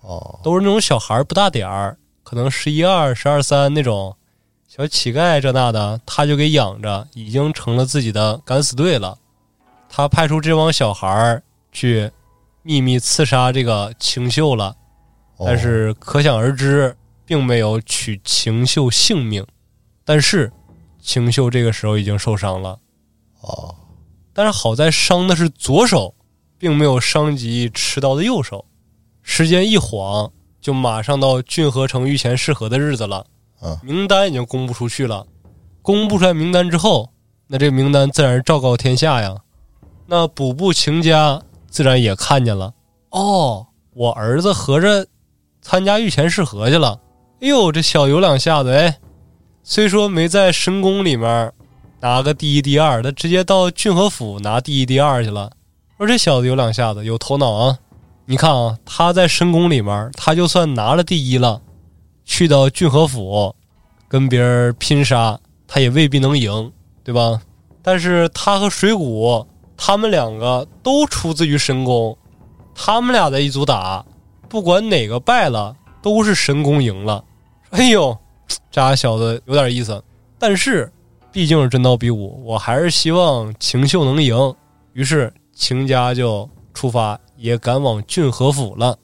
哦都是那种小孩儿不大点儿，可能十一二、十二三那种小乞丐这那的，他就给养着，已经成了自己的敢死队了。他派出这帮小孩儿去秘密刺杀这个晴秀了，哦但是可想而知，并没有取晴秀性命。但是晴秀这个时候已经受伤了。哦但是好在伤的是左手，并没有伤及持刀的右手。时间一晃，就马上到郡河城御前试合的日子了。嗯名单已经公布出去了。公布出来名单之后，那这个名单自然是昭告天下呀。那补部晴家自然也看见了。哦，我儿子合着参加御前试合去了。哎呦，这小有两下子哎，虽说没在神宫里面拿个第一、第二，他直接到郡和府拿第一、第二去了。说这小子有两下子，有头脑啊！你看啊，他在深宫里面，他就算拿了第一了，去到郡和府跟别人拼杀，他也未必能赢，对吧？但是他和水谷，他们两个都出自于神宫，他们俩在一组打，不管哪个败了，都是神宫赢了。哎呦，这俩小子有点意思，但是毕竟是真刀比武，我还是希望秦秀能赢。于是秦家就出发，也赶往郡和府了。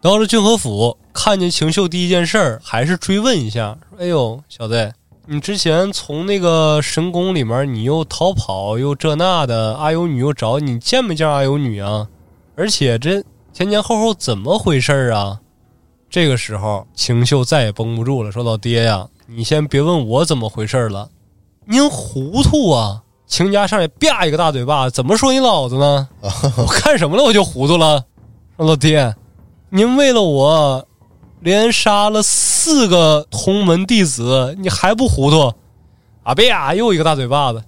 到了郡和府，看见秦秀第一件事儿还是追问一下，说：“哎呦，小子，你之前从那个神宫里面，你又逃跑，又这那的，阿尤女又找你，见没见阿尤女啊？而且这前前后后怎么回事儿啊？”这个时候，秦秀再也绷不住了，说：“老爹呀，你先别问我怎么回事了，您糊涂啊！”秦家上来啪一个大嘴巴，怎么说你老子呢？我看什么了？我就糊涂了。说老爹，您为了我，连杀了四个同门弟子，你还不糊涂？啊啪！又一个大嘴巴子，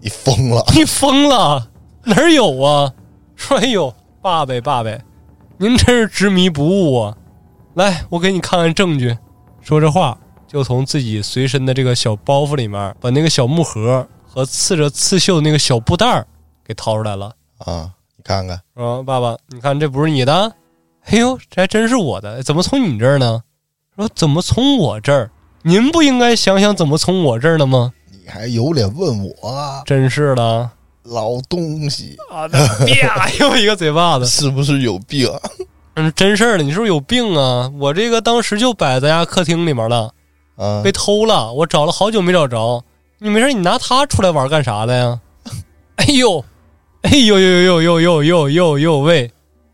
你疯了你疯了？哪有啊？说哎呦，爸呗爸呗，您真是执迷不悟啊！来，我给你看看证据。说这话，就从自己随身的这个小包袱里面，把那个小木盒和刺着刺绣的那个小布袋儿给掏出来了。啊！你看看，说爸爸，你看这不是你的？哎呦，这还真是我的，怎么从你这儿呢？说怎么从我这儿？您不应该想想怎么从我这儿的吗？你还有脸问我啊？真是的老东西啊！啪，又一个嘴巴子。是不是有病？嗯，真事儿的，你是不是有病啊？我这个当时就摆在家客厅里面了，啊被偷了，我找了好久没找着。你没事，你拿它出来玩干啥的呀？哎呦，哎呦呦呦呦呦呦呦呦喂，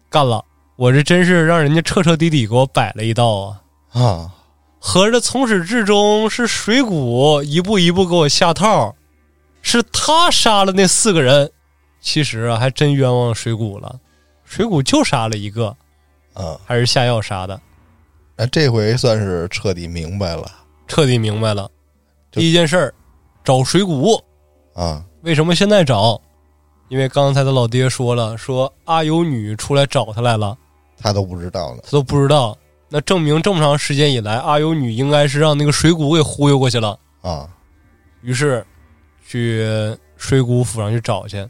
干了！我这真是让人家彻彻底底给我摆了一道啊！啊！合着从始至终是水谷一步一步给我下套，是他杀了那四个人。其实啊，还真冤枉水谷了，水谷就杀了一个，啊！还是下药啥的。那这回算是彻底明白了彻底明白了。第一件事儿，找水谷。啊！为什么现在找？因为刚才他老爹说了，说阿尤女出来找他来了，他都不知道呢。他都不知道。那证明这么长时间以来，阿尤女应该是让那个水谷给忽悠过去了。啊，于是去水谷府上去找去，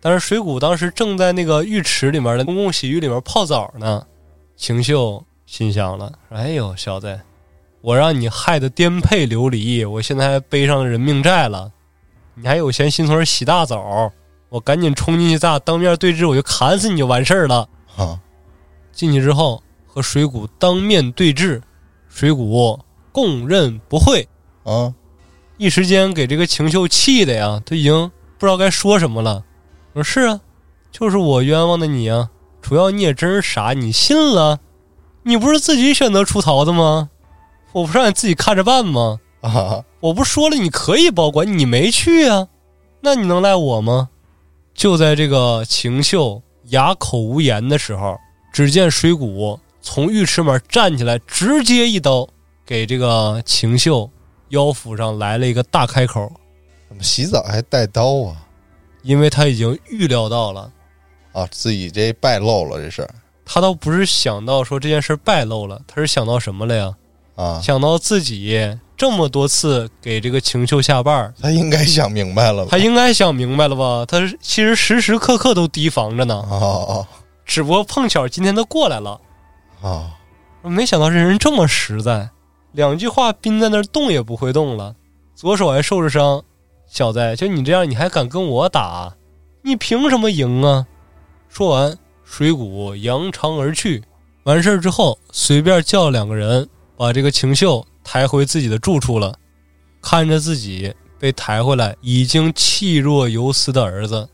但是水谷当时正在那个浴池里面的公共洗浴里面泡澡呢。晴秀心想了：“哎呦，小子，我让你害得颠沛流离，我现在还背上人命债了，你还有闲心从这洗大澡？我赶紧冲进去，咱俩当面对质，我就砍死你就完事儿了。”啊，进去之后和水谷当面对质，水谷供认不讳。啊，一时间给这个晴秀气的呀，他已经不知道该说什么了。我说是啊，就是我冤枉的你啊，主要你也真是傻，你信了？你不是自己选择出逃的吗？我不是让你自己看着办吗？啊，我不说了你可以保管，你没去啊，那你能赖我吗？就在这个晴秀哑口无言的时候，只见水谷从浴池门站起来，直接一刀给这个晴秀腰腹上来了一个大开口，怎么洗澡还带刀啊？因为他已经预料到了，啊，自己这败露了这事儿他倒不是想到说这件事败露了，他是想到什么了呀？啊，想到自己这么多次给这个晴秀下绊儿，他应该想明白了吧？他应该想明白了吧？他是其实时时刻刻都提防着呢，哦只不过碰巧今天他过来了。哦哦，没想到这人这么实在，两句话冰在那儿动也不会动了，左手还受着伤。小子，就你这样，你还敢跟我打？你凭什么赢啊？说完，水谷扬长而去。完事儿之后，随便叫两个人把这个晴秀抬回自己的住处了。看着自己被抬回来，已经气若游丝的儿子，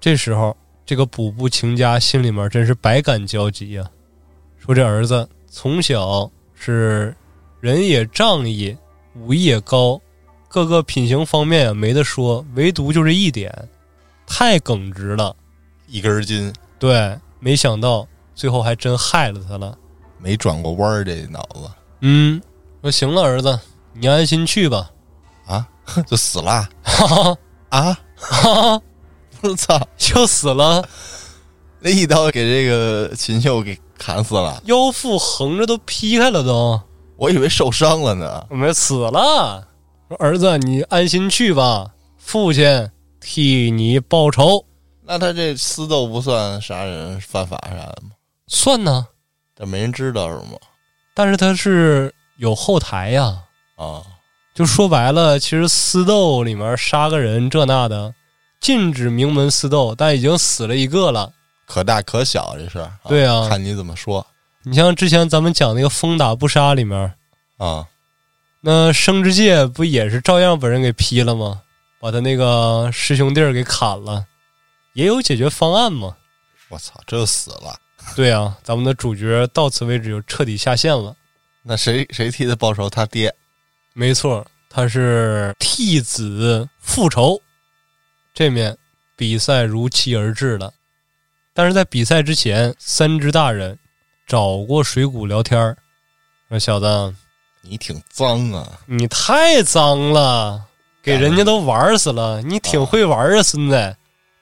这时候这个补部晴家心里面真是百感交集呀、说这儿子从小是人也仗义，武艺也高，各个品行方面也没得说，唯独就这一点太耿直了。一根筋对，没想到最后还真害了他了。没转过弯儿，这脑子嗯，说行了，儿子，你安心去吧。啊，就死了哈哈 啊！哈哈，我操，就死了，那一刀给这个秦秀给砍死了，腰腹横着都劈开了都，我以为受伤了呢。没死了。说儿子，你安心去吧，父亲替你报仇。那他这私斗不算杀人犯法啥的吗？算呢，但没人知道是吗？但是他是有后台呀。啊，就说白了，其实私斗里面杀个人这那的，禁止名门私斗，但已经死了一个了。可大可小这事儿。对啊看你怎么说你像之前咱们讲那个风打不杀里面，啊。那生之介不也是照样把人给劈了吗？把他那个师兄弟儿给砍了，也有解决方案吗。我操，这就死了。对啊，咱们的主角到此为止就彻底下线了。那谁谁替他报仇？他爹没错，他是替子复仇。这面比赛如期而至了，但是在比赛之前，三只大人找过水谷聊天儿说：“小子，你挺脏啊！你太脏了，给人家都玩死了，你挺会玩啊，孙子！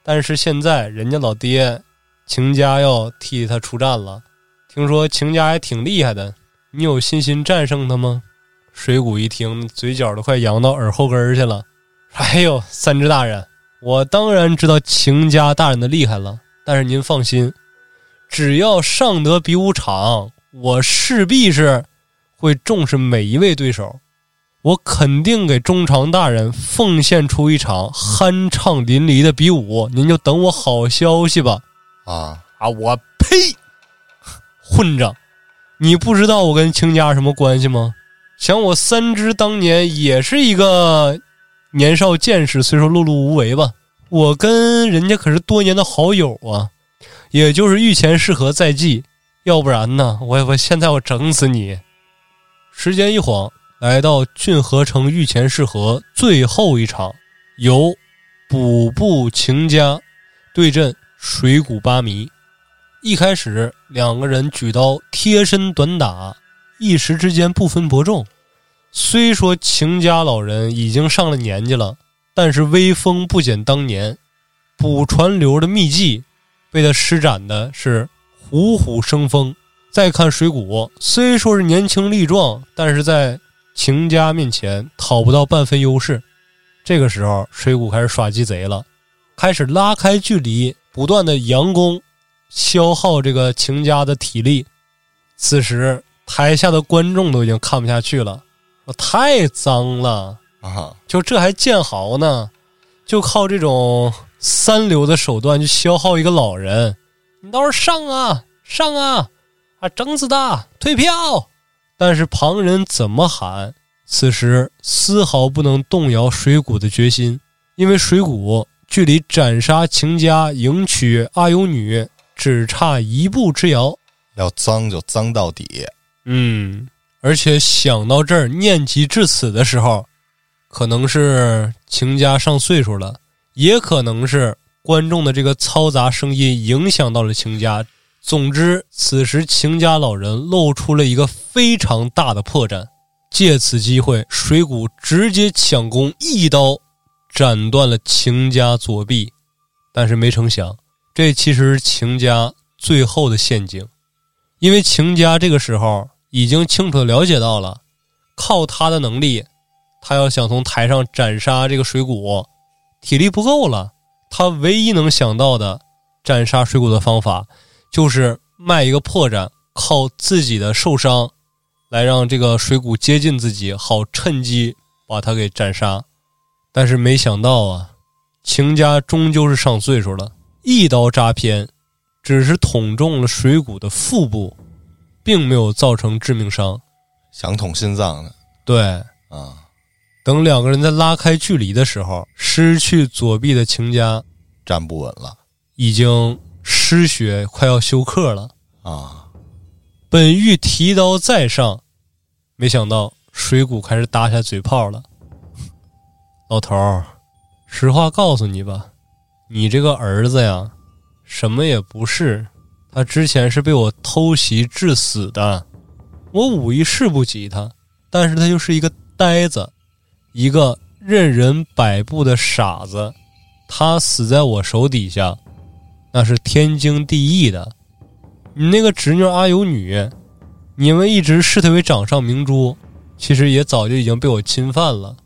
但是现在人家老爹秦家要替他出战了，听说秦家还挺厉害的，你有信心战胜他吗？水谷一听，嘴角都快扬到耳后根儿去了。哎呦，三只大人，我当然知道秦家大人的厉害了，但是您放心，只要上得比武场，我势必是会重视每一位对手。我肯定给中长大人奉献出一场酣畅淋漓的比武，您就等我好消息吧！啊，啊，我呸！混账！你不知道我跟卿家什么关系吗？想我三只当年也是一个年少见识，虽说碌碌无为吧，我跟人家可是多年的好友啊，也就是御前适合在即，要不然呢，我我现在我整死你！时间一晃，来到郡河城御前试合最后一场，由补部秦家对阵水谷八迷。一开始，两个人举刀贴身短打，一时之间不分伯仲。虽说秦家老人已经上了年纪了，但是威风不减当年。卜传流的秘技被他施展的是虎虎生风。再看水谷，虽说是年轻力壮，但是在秦家面前讨不到半分优势。这个时候，水谷开始耍鸡贼了，开始拉开距离，不断的佯攻，消耗这个秦家的体力。此时，台下的观众都已经看不下去了，说太脏了啊！就这还建豪呢？就靠这种三流的手段去消耗一个老人，你倒是上啊上啊啊！整死他，退票！但是旁人怎么喊？此时丝毫不能动摇水谷的决心，因为水谷距离斩杀秦家、迎娶阿尤女只差一步之遥，要脏就脏到底。嗯，而且想到这儿，念及至此的时候，可能是秦家上岁数了，也可能是观众的这个嘈杂声音影响到了秦家。总之，此时秦家老人露出了一个非常大的破绽。借此机会，水谷直接抢攻，一刀斩断了秦家左臂。但是没成想，这其实是秦家最后的陷阱，因为秦家这个时候已经清楚的了解到了，靠他的能力，他要想从台上斩杀这个水谷，体力不够了。他唯一能想到的斩杀水谷的方法，就是卖一个破绽，靠自己的受伤。来让这个水谷接近自己，好趁机把他给斩杀。但是没想到啊，秦家终究是上岁数了，一刀扎偏，只是捅中了水谷的腹部，并没有造成致命伤。想捅心脏的？对啊。等两个人在拉开距离的时候，失去左臂的秦家站不稳了，已经失血，快要休克了啊。本欲提刀再上。没想到水谷开始打起来嘴炮了。老头儿，实话告诉你吧，你这个儿子呀，什么也不是。他之前是被我偷袭致死的。我武艺是不及他，但是他就是一个呆子，一个任人摆布的傻子。他死在我手底下，那是天经地义的。你那个侄女阿尤女。你们一直视她为掌上明珠，其实也早就已经被我侵犯了。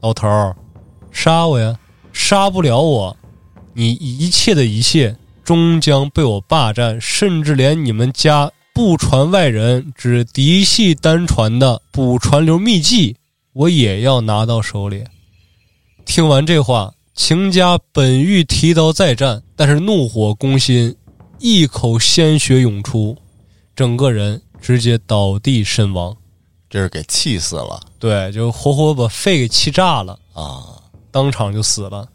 老头儿，杀我呀！杀不了我，你一切的一切终将被我霸占，甚至连你们家不传外人、只嫡系单传的补传流秘技，我也要拿到手里。听完这话，秦家本欲提刀再战，但是怒火攻心，一口鲜血涌出，整个人。直接倒地身亡，这是给气死了。对，就活活把肺给气炸了啊！当场就死了。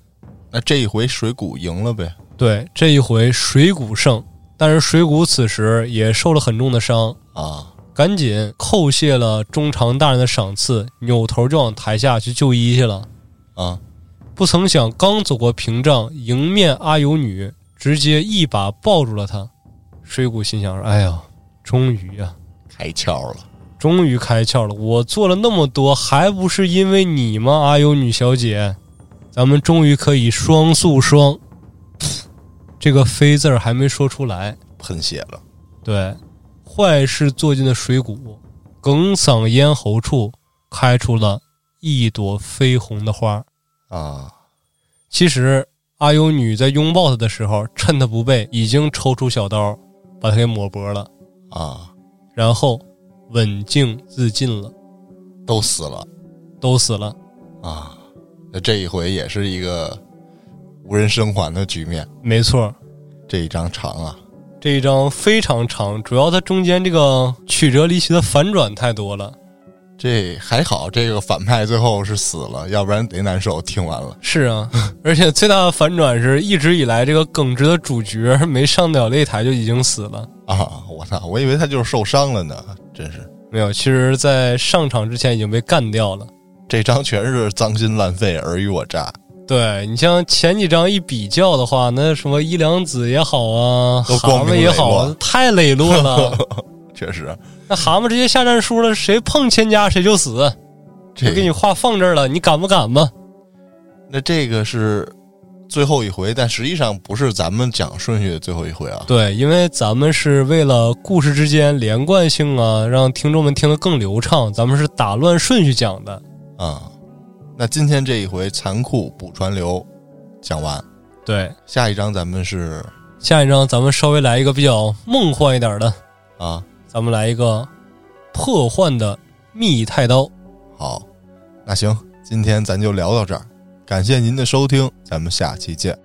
那这一回水谷赢了呗？对，这一回水谷胜，但是水谷此时也受了很重的伤啊！赶紧叩谢了中长大人的赏赐，扭头就往台下去就医去了啊！不曾想，刚走过屏障，迎面阿尤女直接一把抱住了他。水谷心想说：“哎呀！”终于呀，开窍了！终于开窍了！我做了那么多，还不是因为你吗？阿尤女小姐，咱们终于可以双宿双。这个“飞”字还没说出来，喷血了。对，坏事做尽的水谷，哽嗓咽喉处开出了一朵绯红的花啊！其实阿尤女在拥抱他的时候，趁他不备，已经抽出小刀，把他给抹脖了。啊，然后稳静自尽了，都死了，都死了啊！那这一回也是一个无人生还的局面。没错，这一章长啊，这一章非常长，主要它中间这个曲折离奇的反转太多了。这还好，这个反派最后是死了，要不然得难受。听完了，是啊，而且最大的反转是一直以来这个耿直的主角没上得了擂台就已经死了啊！我操，我以为他就是受伤了呢，真是没有。其实，在上场之前已经被干掉了。这张全是脏心烂肺，尔虞我诈。对你像前几张一比较的话，那什么伊良子也好啊，蛤蟆也好，太磊落了。确实，那蛤蟆直接下战书了，谁碰千家谁就死。这给你话放这儿了，你敢不敢吗？那这个是最后一回，但实际上不是咱们讲顺序的最后一回啊。对，因为咱们是为了故事之间连贯性啊，让听众们听得更流畅，咱们是打乱顺序讲的。啊、那今天这一回残酷补传流讲完，对，下一章咱们是下一章咱们稍微来一个比较梦幻一点的，啊，咱们来一个破幻的密太刀。好，那行，今天咱就聊到这儿，感谢您的收听，咱们下期见。